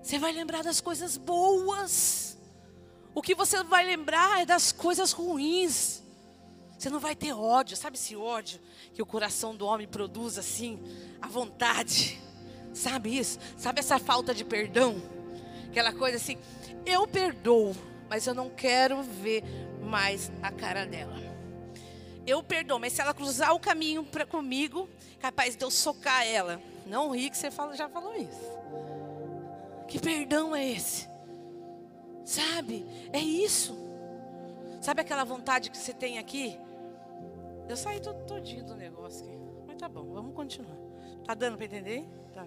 Você vai lembrar das coisas boas. O que você vai lembrar é das coisas ruins. Você não vai ter ódio, sabe esse ódio que o coração do homem produz assim, a vontade. Sabe isso? Sabe essa falta de perdão? Aquela coisa assim, eu perdoo mas eu não quero ver mais a cara dela. Eu perdoo, mas se ela cruzar o caminho para comigo, capaz de eu socar ela. Não ri que você fala, já falou isso. Que perdão é esse? Sabe? É isso. Sabe aquela vontade que você tem aqui? Eu saí todo todinho do negócio aqui. Mas tá bom, vamos continuar. Tá dando para entender? Tá.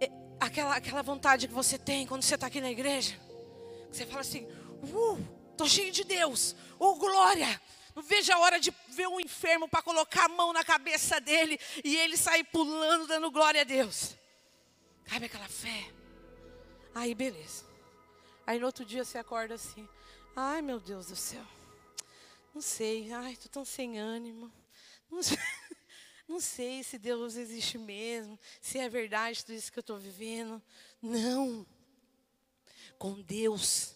É, aquela, aquela vontade que você tem quando você está aqui na igreja. Você fala assim, uh, tô cheio de Deus, oh glória. Não vejo a hora de ver um enfermo para colocar a mão na cabeça dele e ele sair pulando, dando glória a Deus. Sabe aquela fé? Aí beleza. Aí no outro dia você acorda assim, ai meu Deus do céu. Não sei, ai, tô tão sem ânimo. Não sei, não sei se Deus existe mesmo, se é verdade tudo isso que eu estou vivendo. Não com Deus.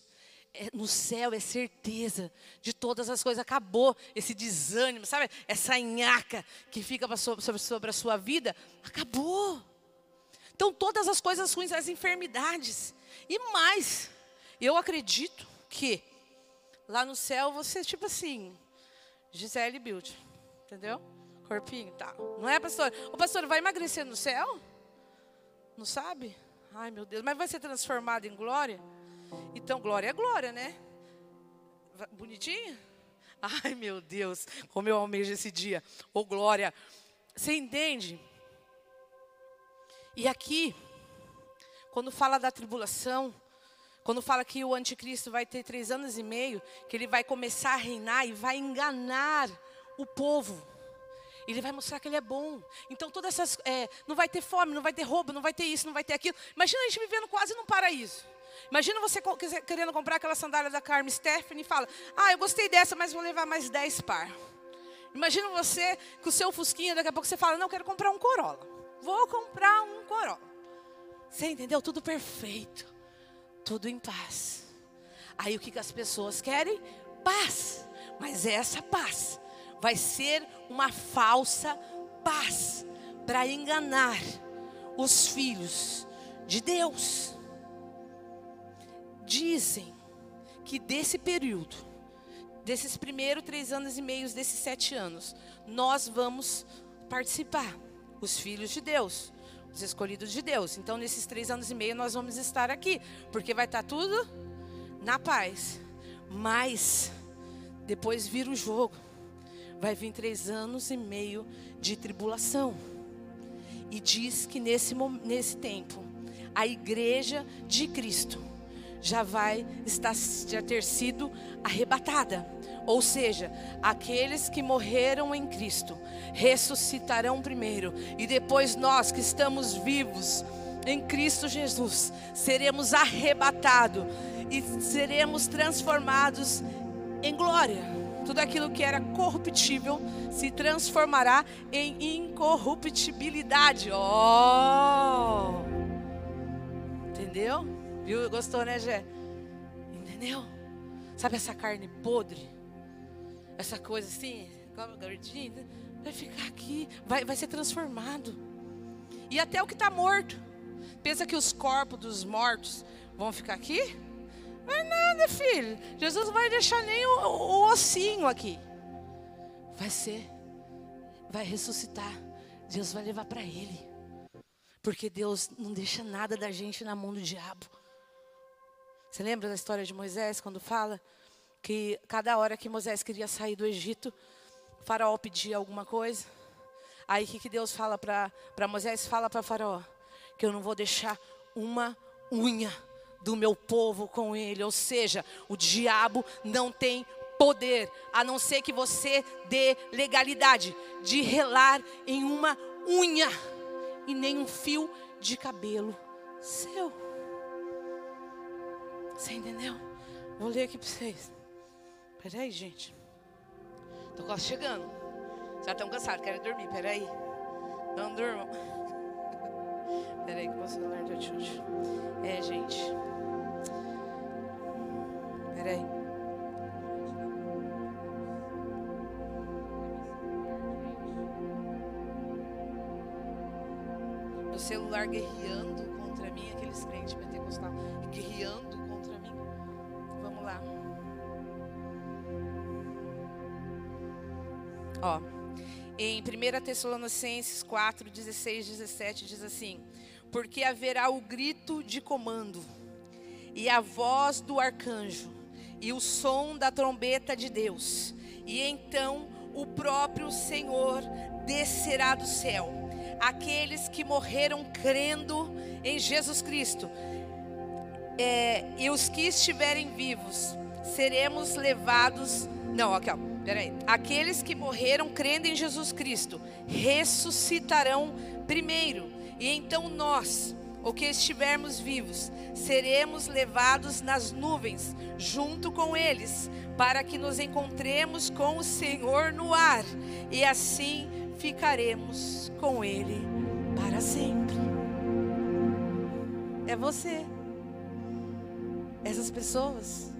É, no céu é certeza de todas as coisas. Acabou esse desânimo, sabe? Essa nhaca que fica sobre, sobre a sua vida. Acabou. Então, todas as coisas ruins, as enfermidades. E mais, eu acredito que lá no céu você, tipo assim, Gisele Build, entendeu? Corpinho, tá. Não é, pastor? O pastor vai emagrecer no céu? Não sabe? Ai, meu Deus, mas vai ser transformado em glória? Então, glória é glória, né? Bonitinho? Ai, meu Deus, como eu almejo esse dia. Ô, glória. Você entende? E aqui, quando fala da tribulação, quando fala que o anticristo vai ter três anos e meio, que ele vai começar a reinar e vai enganar o povo. Ele vai mostrar que ele é bom. Então, todas essas. É, não vai ter fome, não vai ter roubo, não vai ter isso, não vai ter aquilo. Imagina a gente vivendo quase num paraíso. Imagina você querendo comprar aquela sandália da Carmen Stephanie e fala: Ah, eu gostei dessa, mas vou levar mais 10 par. Imagina você com o seu Fusquinha, daqui a pouco você fala: Não, quero comprar um Corolla. Vou comprar um Corolla. Você entendeu? Tudo perfeito. Tudo em paz. Aí o que, as pessoas querem? Paz. Mas essa paz vai ser uma falsa paz para enganar os filhos de Deus. Dizem que desse período, desses primeiros três anos e meio, desses sete anos, nós vamos participar, os filhos de Deus, os escolhidos de Deus. Então, nesses três anos e meio, nós vamos estar aqui, porque vai estar tudo na paz. Mas, depois vira o jogo, vai vir três anos e meio de tribulação. E diz que nesse, nesse tempo, a igreja de Cristo já vai estar, já ter sido arrebatada. Ou seja, aqueles que morreram em Cristo ressuscitarão primeiro, e depois nós que estamos vivos em Cristo Jesus seremos arrebatados e seremos transformados em glória. Tudo aquilo que era corruptível se transformará em incorruptibilidade. Oh! Entendeu? Viu? Gostou, né, Gé? Entendeu? Sabe essa carne podre? Essa coisa assim, como gordinha, vai ficar aqui, vai, vai ser transformado. E até o que está morto. Pensa que os corpos dos mortos vão ficar aqui? Vai nada, filho. Jesus não vai deixar nem o, o ossinho aqui. Vai ser, vai ressuscitar. Deus vai levar para ele. Porque Deus não deixa nada da gente na mão do diabo. Você lembra da história de Moisés quando fala que cada hora que Moisés queria sair do Egito, o faraó pedia alguma coisa? Aí o que Deus fala para Moisés? Fala para faraó que eu não vou deixar uma unha do meu povo com ele. Ou seja, o diabo não tem poder, a não ser que você dê legalidade de relar em uma unha e nem um fio de cabelo seu. Você entendeu? Vou ler aqui para vocês. Peraí, gente. Estou quase chegando. Já estão cansados, querem dormir. Peraí. Não durmam. Peraí que o meu celular deu chute. É, gente. Peraí. Meu celular guerreando contra mim, aqueles crentes pentecostais guerreando contra mim. Vamos lá. Ó, em 1 Tessalonicenses 4, 16, 17 diz assim: Porque haverá o grito de comando, e a voz do arcanjo, e o som da trombeta de Deus, e então o próprio Senhor descerá do céu. Aqueles que morreram crendo em Jesus Cristo, é, e os que estiverem vivos, seremos levados. Não, aqui, ó, peraí. Aqueles que morreram crendo em Jesus Cristo ressuscitarão primeiro, e então nós, o que estivermos vivos, seremos levados nas nuvens junto com eles, para que nos encontremos com o Senhor no ar, e assim ficaremos com Ele para sempre. É você. Essas pessoas.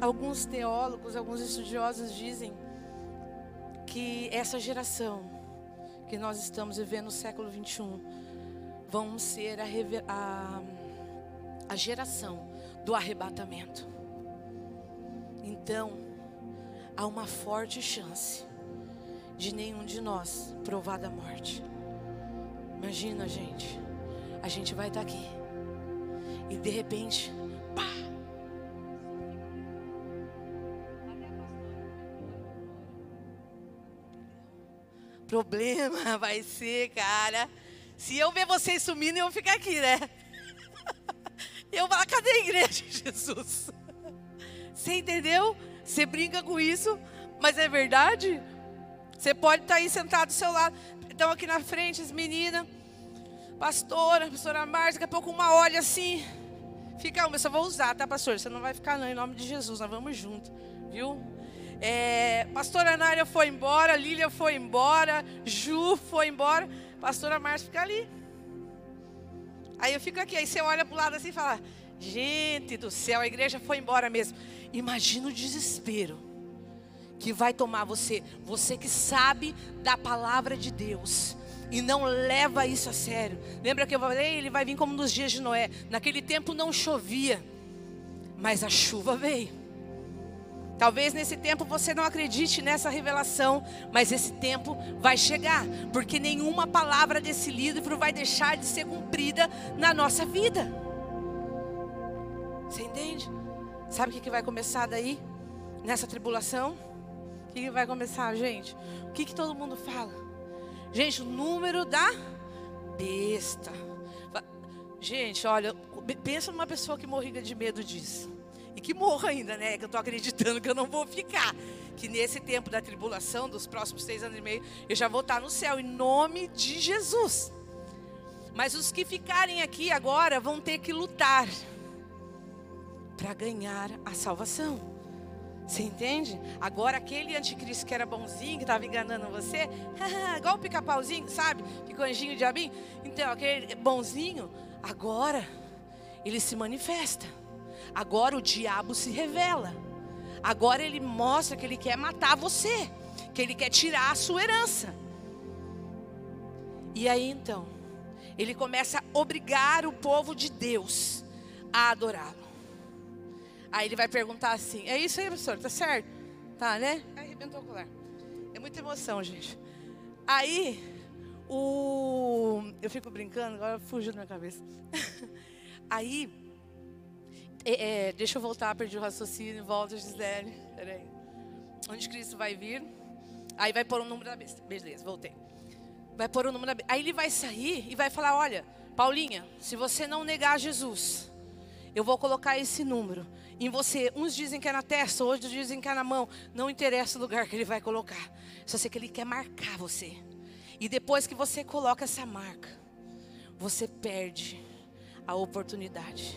Alguns teólogos, alguns estudiosos dizem que essa geração que nós estamos vivendo no século 21 vão ser a, a, a geração do arrebatamento. Então, há uma forte chance de nenhum de nós provar da morte. Imagina, gente, a gente vai estar aqui e de repente, pá! Problema vai ser, cara. Se eu ver vocês sumindo, eu vou ficar aqui, né? Eu vou, cadê a igreja, Jesus? Você entendeu? Você brinca com isso, mas é verdade? Você pode estar aí sentado do seu lado. Então, aqui na frente, as meninas pastora, pastora Márcia, daqui a pouco uma olha assim. Fica uma, eu só vou usar, tá, pastor? Você não vai ficar não, em nome de Jesus, nós vamos junto, viu? É, pastora Nária foi embora, Lília foi embora, Ju foi embora, pastora Márcia fica ali. Aí eu fico aqui, aí você olha para o lado assim e fala: Gente do céu, a igreja foi embora mesmo. Imagina o desespero que vai tomar você, você que sabe da palavra de Deus e não leva isso a sério. Lembra que eu falei? Ele vai vir como nos dias de Noé. Naquele tempo não chovia, mas a chuva veio. Talvez nesse tempo você não acredite nessa revelação, mas esse tempo vai chegar, porque nenhuma palavra desse livro vai deixar de ser cumprida na nossa vida. Você entende? Sabe o que, vai começar daí? Nessa tribulação? O que, vai começar, gente? O que, que todo mundo fala? Gente, o número da besta. Gente, olha, pensa numa pessoa que morria de medo disso que morra ainda, né? Que eu estou acreditando que eu não vou ficar. Que nesse tempo da tribulação, dos próximos seis anos e meio, eu já vou estar no céu, em nome de Jesus. Mas os que ficarem aqui agora vão ter que lutar para ganhar a salvação. Você entende? Agora aquele anticristo que era bonzinho, que estava enganando você, igual o pica-pauzinho, sabe? Ficou anjinho diabinho. Então, aquele bonzinho, agora ele se manifesta. Agora o diabo se revela. Agora ele mostra que ele quer matar você, que ele quer tirar a sua herança. E aí então, ele começa a obrigar o povo de Deus a adorá-lo. Aí ele vai perguntar assim: É isso aí, professor? Tá certo? Tá, né? Arrebentou o colar. É muita emoção, gente. Aí, o. Eu fico brincando, agora fugiu da minha cabeça. aí, é, é, deixa eu voltar, perdi o raciocínio, volta, Gisele. Peraí. Onde Cristo vai vir? Aí vai pôr o número da besta. Beleza, voltei. Vai pôr o número da besta. Aí ele vai sair e vai falar: Olha, Paulinha, se você não negar Jesus, eu vou colocar esse número em você. Uns dizem que é na testa, outros dizem que é na mão. Não interessa o lugar que ele vai colocar. Só sei que ele quer marcar você. E depois que você coloca essa marca, você perde a oportunidade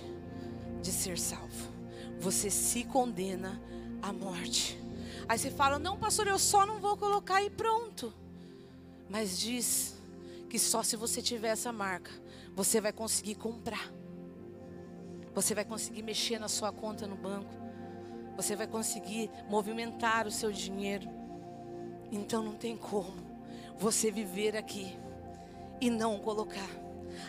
de ser salvo. Você se condena à morte. Aí você fala: Não, pastor, eu só não vou colocar e pronto. Mas diz que só se você tiver essa marca, você vai conseguir comprar. Você vai conseguir mexer na sua conta no banco. Você vai conseguir movimentar o seu dinheiro. Então não tem como você viver aqui e não colocar.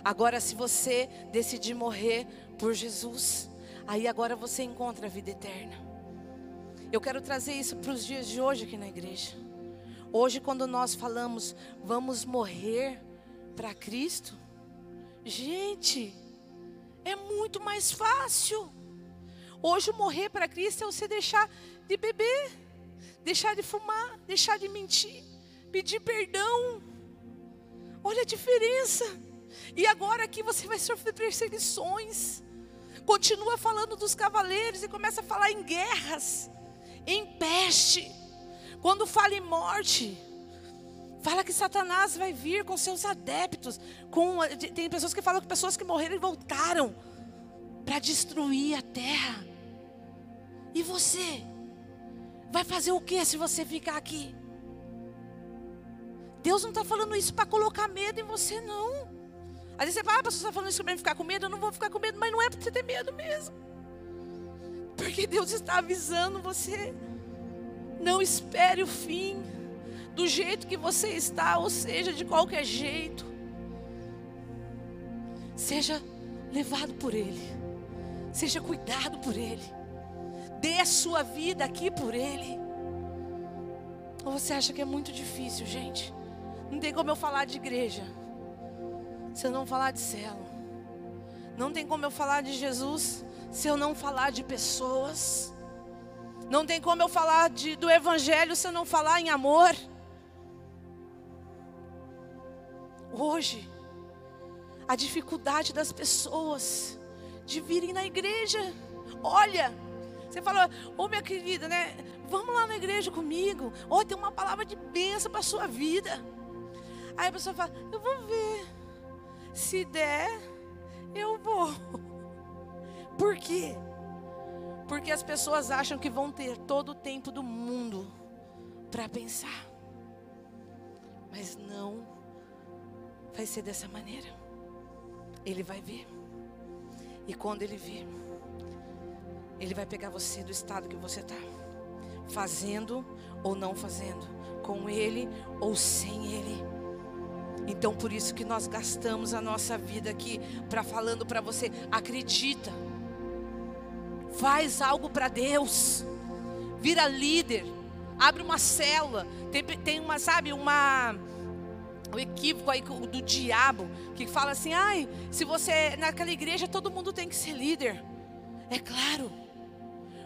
Agora, se você decidir morrer por Jesus, aí agora você encontra a vida eterna. Eu quero trazer isso para os dias de hoje aqui na igreja. Hoje, quando nós falamos, vamos morrer para Cristo, gente, é muito mais fácil. Hoje, morrer para Cristo é você deixar de beber, deixar de fumar, deixar de mentir, pedir perdão. Olha a diferença. E agora aqui você vai sofrer perseguições. Continua falando dos cavaleiros e começa a falar em guerras, em peste. Quando fala em morte, fala que Satanás vai vir com seus adeptos. Com, tem pessoas que falam que pessoas que morreram e voltaram para destruir a terra. E você vai fazer o que se você ficar aqui? Deus não está falando isso para colocar medo em você, não. Às vezes você fala, ah, pastor, você está falando isso para ficar com medo? Eu não vou ficar com medo, mas não é para você ter medo mesmo. Porque Deus está avisando você. Não espere o fim do jeito que você está, ou seja, de qualquer jeito. Seja levado por Ele. Seja cuidado por Ele. Dê a sua vida aqui por Ele. Ou você acha que é muito difícil, gente? Não tem como eu falar de igreja se eu não falar de céu. Não tem como eu falar de Jesus se eu não falar de pessoas. Não tem como eu falar de, do Evangelho se eu não falar em amor. Hoje, a dificuldade das pessoas de virem na igreja. Olha, você fala, ô oh, minha querida, né? Vamos lá na igreja comigo. Ó, oh, tem uma palavra de bênção para sua vida. Aí a pessoa fala, eu vou ver. Se der, eu vou. Por quê? Porque as pessoas acham que vão ter todo o tempo do mundo para pensar. Mas não vai ser dessa maneira. Ele vai ver. E quando ele vir, ele vai pegar você do estado que você está, fazendo ou não fazendo, com ele ou sem ele. Então por isso que nós gastamos a nossa vida aqui para falando para você, acredita. Faz algo para Deus. Vira líder. Abre uma célula. Tem, tem uma, sabe, uma o equívoco aí do diabo que fala assim: "Ai, se você naquela igreja todo mundo tem que ser líder". É claro.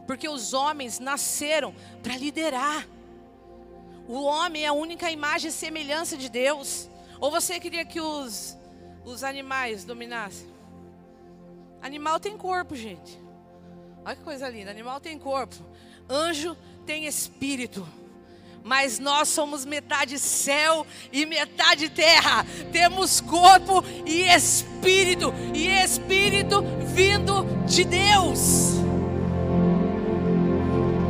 Porque os homens nasceram para liderar. O homem é a única imagem e semelhança de Deus. Ou você queria que os, os animais dominassem? Animal tem corpo, gente. Olha que coisa linda. Animal tem corpo. Anjo tem espírito. Mas nós somos metade céu e metade terra. Temos corpo e espírito. E espírito vindo de Deus.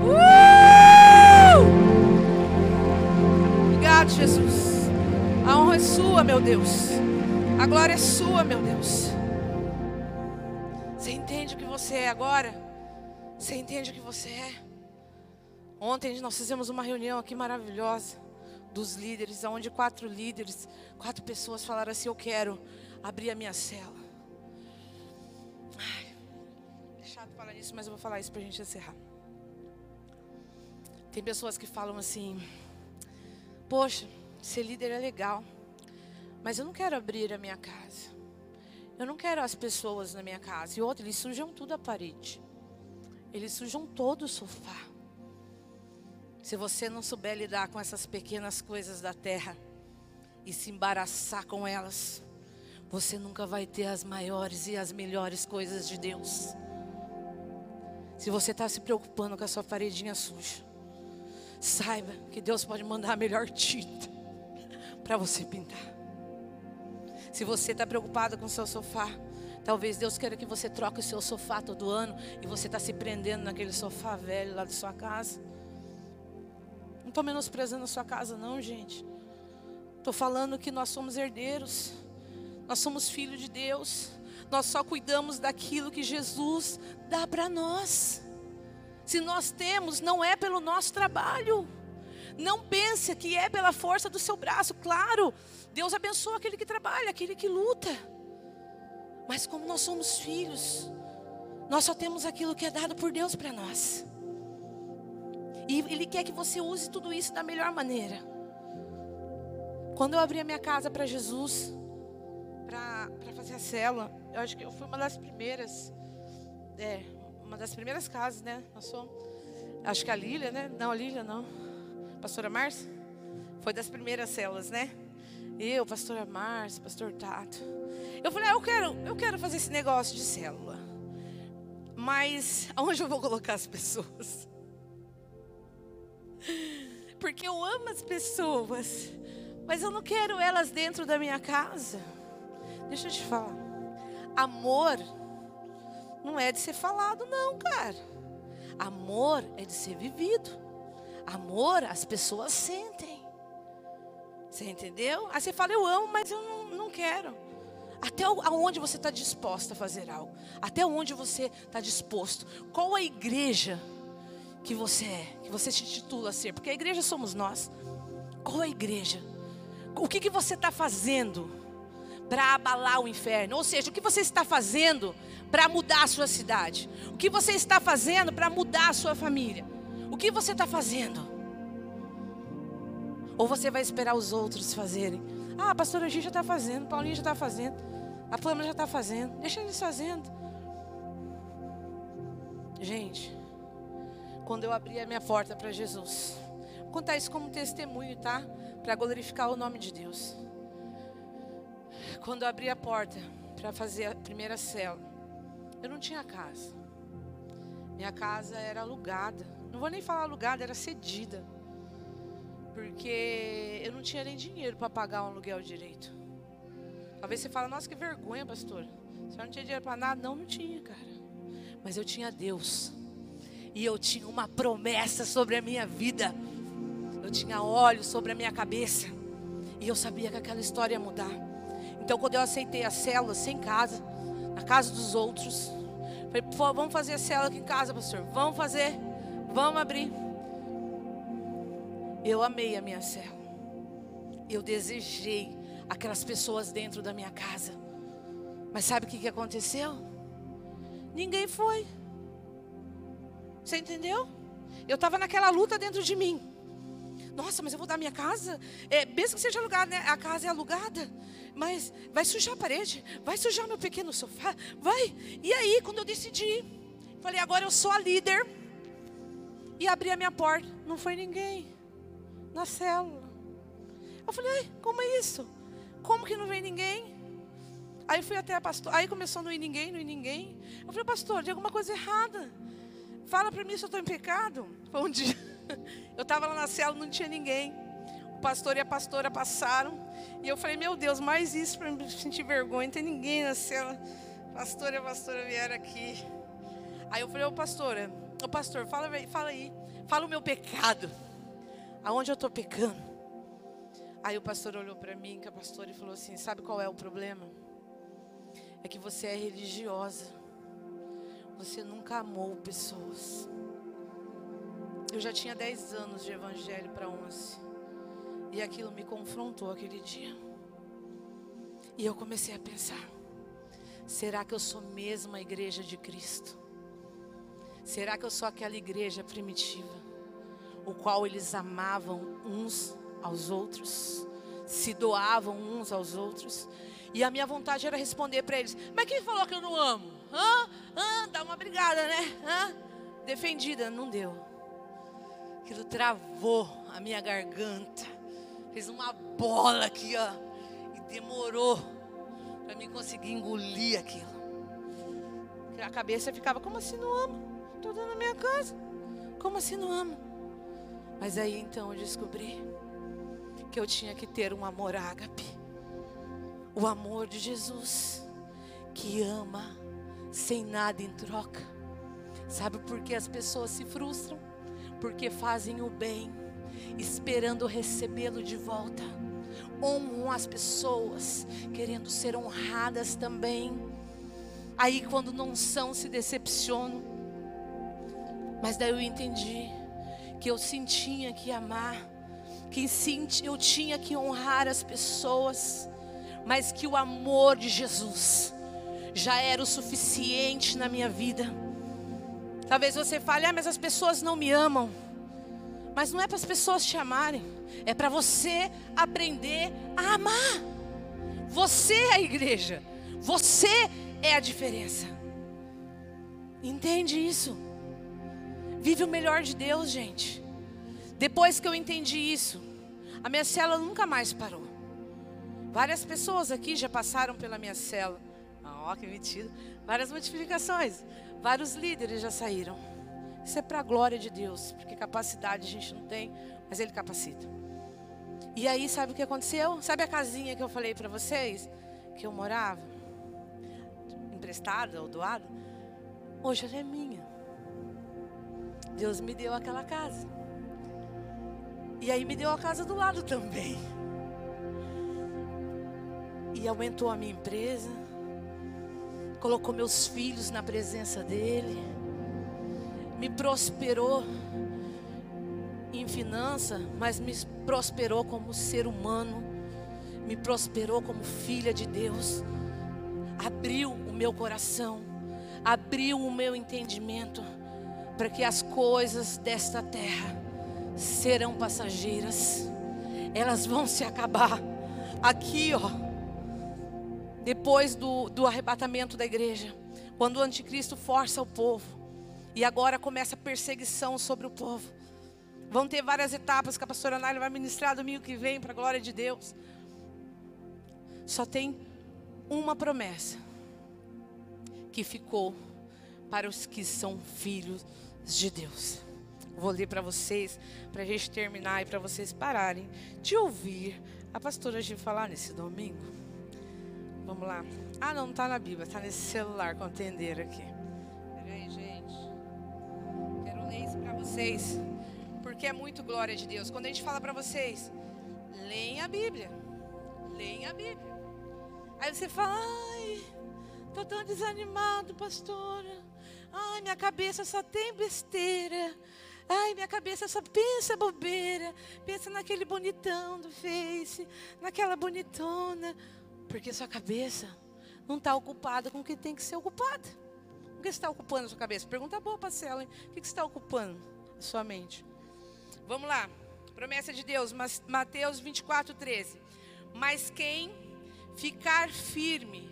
Uh! Obrigado, Jesus. A honra é sua, meu Deus. A glória é sua, meu Deus. Você entende o que você é agora? Você entende o que você é? Ontem nós fizemos uma reunião aqui maravilhosa dos líderes, onde quatro líderes, quatro pessoas falaram assim: Eu quero abrir a minha cela. Ai, é chato falar isso, mas eu vou falar isso para a gente encerrar. Tem pessoas que falam assim: Poxa, Ser líder é legal, mas eu não quero abrir a minha casa. Eu não quero as pessoas na minha casa. E outro, eles sujam tudo a parede. Eles sujam todo o sofá. Se você não souber lidar com essas pequenas coisas da terra e se embaraçar com elas, você nunca vai ter as maiores e as melhores coisas de Deus. Se você está se preocupando com a sua paredinha suja, saiba que Deus pode mandar a melhor tinta para você pintar. Se você está preocupado com o seu sofá, talvez Deus queira que você troque o seu sofá todo ano e você está se prendendo naquele sofá velho lá da sua casa. Não estou menosprezando a sua casa, não, gente. Estou falando que nós somos herdeiros, nós somos filhos de Deus, nós só cuidamos daquilo que Jesus dá para nós. Se nós temos, não é pelo nosso trabalho. Não pense que é pela força do seu braço. Claro, Deus abençoa aquele que trabalha, aquele que luta. Mas como nós somos filhos, nós só temos aquilo que é dado por Deus para nós. E Ele quer que você use tudo isso da melhor maneira. Quando eu abri a minha casa para Jesus, para fazer a célula, eu acho que eu fui uma das primeiras, é, uma das primeiras casas, né? Nós somos, acho que a Lília, né? Não, a Lília não. Pastora Márcia? Foi das primeiras células, né? Eu, pastora Márcia, pastor Tato. Eu falei, ah, eu quero, eu quero fazer esse negócio de célula. Mas aonde eu vou colocar as pessoas? Porque eu amo as pessoas, mas eu não quero elas dentro da minha casa. Deixa eu te falar. Amor não é de ser falado, não, cara. Amor é de ser vivido. Amor, as pessoas sentem. Você entendeu? Aí você fala, eu amo, mas eu não, não quero. Até onde você está disposta a fazer algo? Até onde você está disposto? Qual a igreja que você é? Que você se titula ser? Porque a igreja somos nós. Qual a igreja? O que, que você está fazendo para abalar o inferno? Ou seja, o que você está fazendo para mudar a sua cidade? O que você está fazendo para mudar a sua família? O que você está fazendo? Ou você vai esperar os outros fazerem? Ah, a pastora G já está fazendo, Paulinho já está fazendo, a Pâmela já está fazendo, deixa eles fazendo. Gente, quando eu abri a minha porta para Jesus, vou contar isso como testemunho, tá? Para glorificar o nome de Deus. Quando eu abri a porta para fazer a primeira célula, eu não tinha casa. Minha casa era alugada. Vou nem falar alugada, era cedida. Porque eu não tinha nem dinheiro para pagar um aluguel direito. Talvez você fale, nossa, que vergonha, pastor. Você não tinha dinheiro para nada? Não, não tinha, cara. Mas eu tinha Deus. E eu tinha uma promessa sobre a minha vida. Eu tinha óleo sobre a minha cabeça. E eu sabia que aquela história ia mudar. Então, quando eu aceitei a célula sem casa, na casa dos outros, falei, vamos fazer a célula aqui em casa, pastor. Vamos fazer. Vamos abrir. Eu amei a minha célula. Eu desejei aquelas pessoas dentro da minha casa. Mas sabe o que, que aconteceu? Ninguém foi. Você entendeu? Eu estava naquela luta dentro de mim. Nossa, mas eu vou dar minha casa? É, mesmo que seja alugada, né? A casa é alugada. Mas vai sujar a parede, vai sujar meu pequeno sofá, vai. E aí, quando eu decidi, falei, agora eu sou a líder. E abri a minha porta, não foi ninguém na célula. Eu falei, como é isso? Como que não vem ninguém? Aí fui até a pastor, aí começou a não ir ninguém, não ir ninguém. Eu falei, pastor, tem alguma coisa errada. Fala para mim se eu estou em pecado. Foi um dia, eu estava lá na cela, não tinha ninguém. O pastor e a pastora passaram. E eu falei, meu Deus, mais isso para me sentir vergonha. Não tem ninguém na cela. Pastor e a pastora vieram aqui. Aí eu falei, ô pastora, ô pastor, fala, fala aí. Fala o meu pecado. Aonde eu estou pecando? Aí o pastor olhou para mim, que a pastora, e falou assim: Sabe qual é o problema? É que você é religiosa. Você nunca amou pessoas. Eu já tinha 10 anos de evangelho para 11. E aquilo me confrontou aquele dia. E eu comecei a pensar: será que eu sou mesmo a igreja de Cristo? Será que eu sou aquela igreja primitiva? o qual eles amavam uns aos outros, se doavam uns aos outros. E a minha vontade era responder para eles: Mas quem falou que eu não amo? Hã? Hã? Dá uma brigada, né? Hã? Defendida, não deu. Aquilo travou a minha garganta. Fez uma bola aqui, ó. E demorou para mim conseguir engolir aquilo. A cabeça ficava: Como assim não amo? Estou dando a minha casa. Como assim não amo? Mas aí então eu descobri que eu tinha que ter um amor ágape. O amor de Jesus, que ama sem nada em troca. Sabe por que as pessoas se frustram? Porque fazem o bem, esperando recebê-lo de volta. Honram as pessoas, querendo ser honradas também. Aí, quando não são, se decepcionam. Mas daí eu entendi que eu tinha que amar, que eu tinha que honrar as pessoas, mas que o amor de Jesus já era o suficiente na minha vida. Talvez você fale, ah, mas as pessoas não me amam. Mas não é para as pessoas te amarem, é para você aprender a amar. Você é a igreja, você é a diferença. Entende isso? Vive o melhor de Deus, gente. Depois que eu entendi isso, a minha célula nunca mais parou. Várias pessoas aqui já passaram pela minha célula. Ó, oh, que metido. Várias multiplicações. Vários líderes já saíram. Isso é para a glória de Deus, porque capacidade a gente não tem, mas Ele capacita. E aí, sabe o que aconteceu? Sabe a casinha que eu falei para vocês? Que eu morava? Emprestada ou doada? Hoje ela é minha. Deus me deu aquela casa. E aí me deu a casa do lado também. E aumentou a minha empresa. Colocou meus filhos na presença dele. Me prosperou em finança, mas me prosperou como ser humano. Me prosperou como filha de Deus. Abriu o meu coração. Abriu o meu entendimento para que as coisas desta terra serão passageiras, elas vão se acabar. Aqui, ó, depois do, do arrebatamento da igreja, quando o anticristo força o povo, e agora começa a perseguição sobre o povo. Vão ter várias etapas que a pastora Nália vai ministrar domingo que vem, para a glória de Deus. Só tem uma promessa que ficou para os que são filhos de Deus. Vou ler para vocês, para a gente terminar e para vocês pararem de ouvir a pastora Gi falar nesse domingo. Vamos lá. Ah, não, está na Bíblia, está nesse celular com aqui. Peraí, gente. Quero vocês, porque é muito glória de Deus. Quando a gente fala para vocês, leem a Bíblia, leem a Bíblia. Aí você fala, ai, tô tão desanimado, pastora. Ai, minha cabeça só tem besteira. Ai, minha cabeça só pensa bobeira. Pensa naquele bonitão do Face, naquela bonitona. Porque sua cabeça não está ocupada com o que tem que ser ocupada. O que está ocupando a sua cabeça? Pergunta boa para hein? O que está ocupando a sua mente? Vamos lá. Promessa de Deus, Mateus 24, 13. Mas quem ficar firme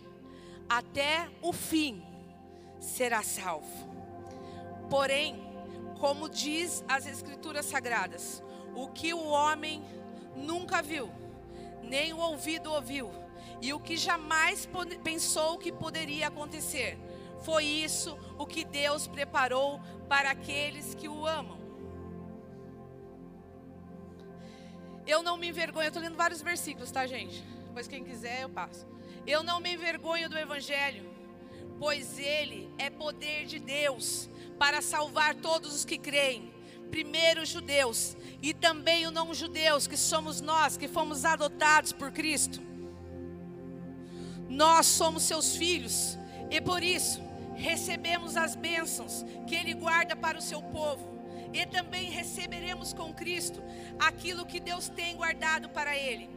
até o fim será salvo. Porém, como diz as Escrituras Sagradas, o que o homem nunca viu, nem o ouvido ouviu, e o que jamais pensou que poderia acontecer, foi isso o que Deus preparou para aqueles que o amam. Eu não me envergonho, eu estou lendo vários versículos, tá, gente? Depois, quem quiser, eu passo. Eu não me envergonho do Evangelho, pois ele é poder de Deus para salvar todos os que creem. Primeiro os judeus e também os não judeus, que somos nós, que fomos adotados por Cristo. Nós somos seus filhos e por isso recebemos as bênçãos que Ele guarda para o seu povo. E também receberemos com Cristo aquilo que Deus tem guardado para Ele,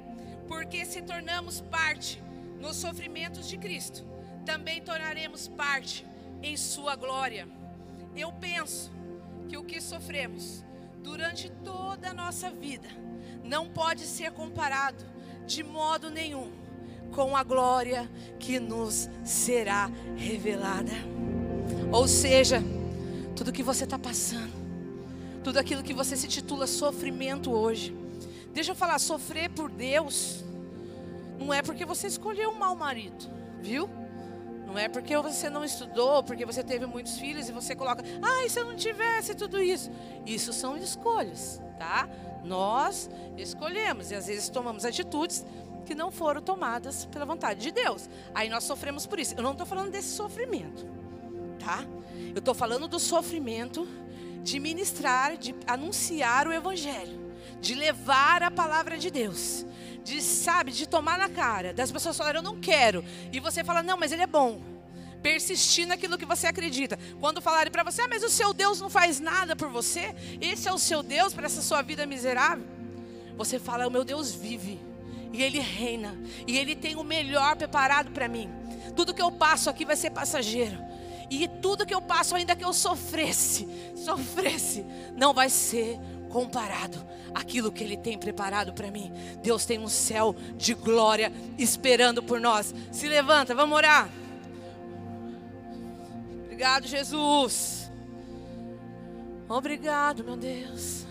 porque se tornamos parte nos sofrimentos de Cristo, também tornaremos parte em Sua glória. Eu penso que o que sofremos durante toda a nossa vida não pode ser comparado de modo nenhum com a glória que nos será revelada. Ou seja, tudo que você está passando, tudo aquilo que você se titula sofrimento hoje, deixa eu falar, sofrer por Deus, não é porque você escolheu um mau marido, viu? Não é porque você não estudou, porque você teve muitos filhos e você coloca, ai, ah, se eu não tivesse tudo isso. Isso são escolhas, tá? Nós escolhemos e às vezes tomamos atitudes que não foram tomadas pela vontade de Deus. Aí nós sofremos por isso. Eu não estou falando desse sofrimento, tá? Eu estou falando do sofrimento de ministrar, de anunciar o Evangelho, de levar a palavra de Deus, de, sabe, de tomar na cara, das pessoas falarem, eu não quero, e você fala, não, mas ele é bom. Persistir naquilo que você acredita. Quando falarem para você, ah, mas o seu Deus não faz nada por você, esse é o seu Deus para essa sua vida miserável. Você fala, o meu Deus vive e Ele reina, e Ele tem o melhor preparado para mim. Tudo que eu passo aqui vai ser passageiro, e tudo que eu passo, ainda que eu sofresse, sofresse, não vai ser comparado àquilo que Ele tem preparado para mim. Deus tem um céu de glória esperando por nós. Se levanta, vamos orar. Obrigado, Jesus. Obrigado, meu Deus.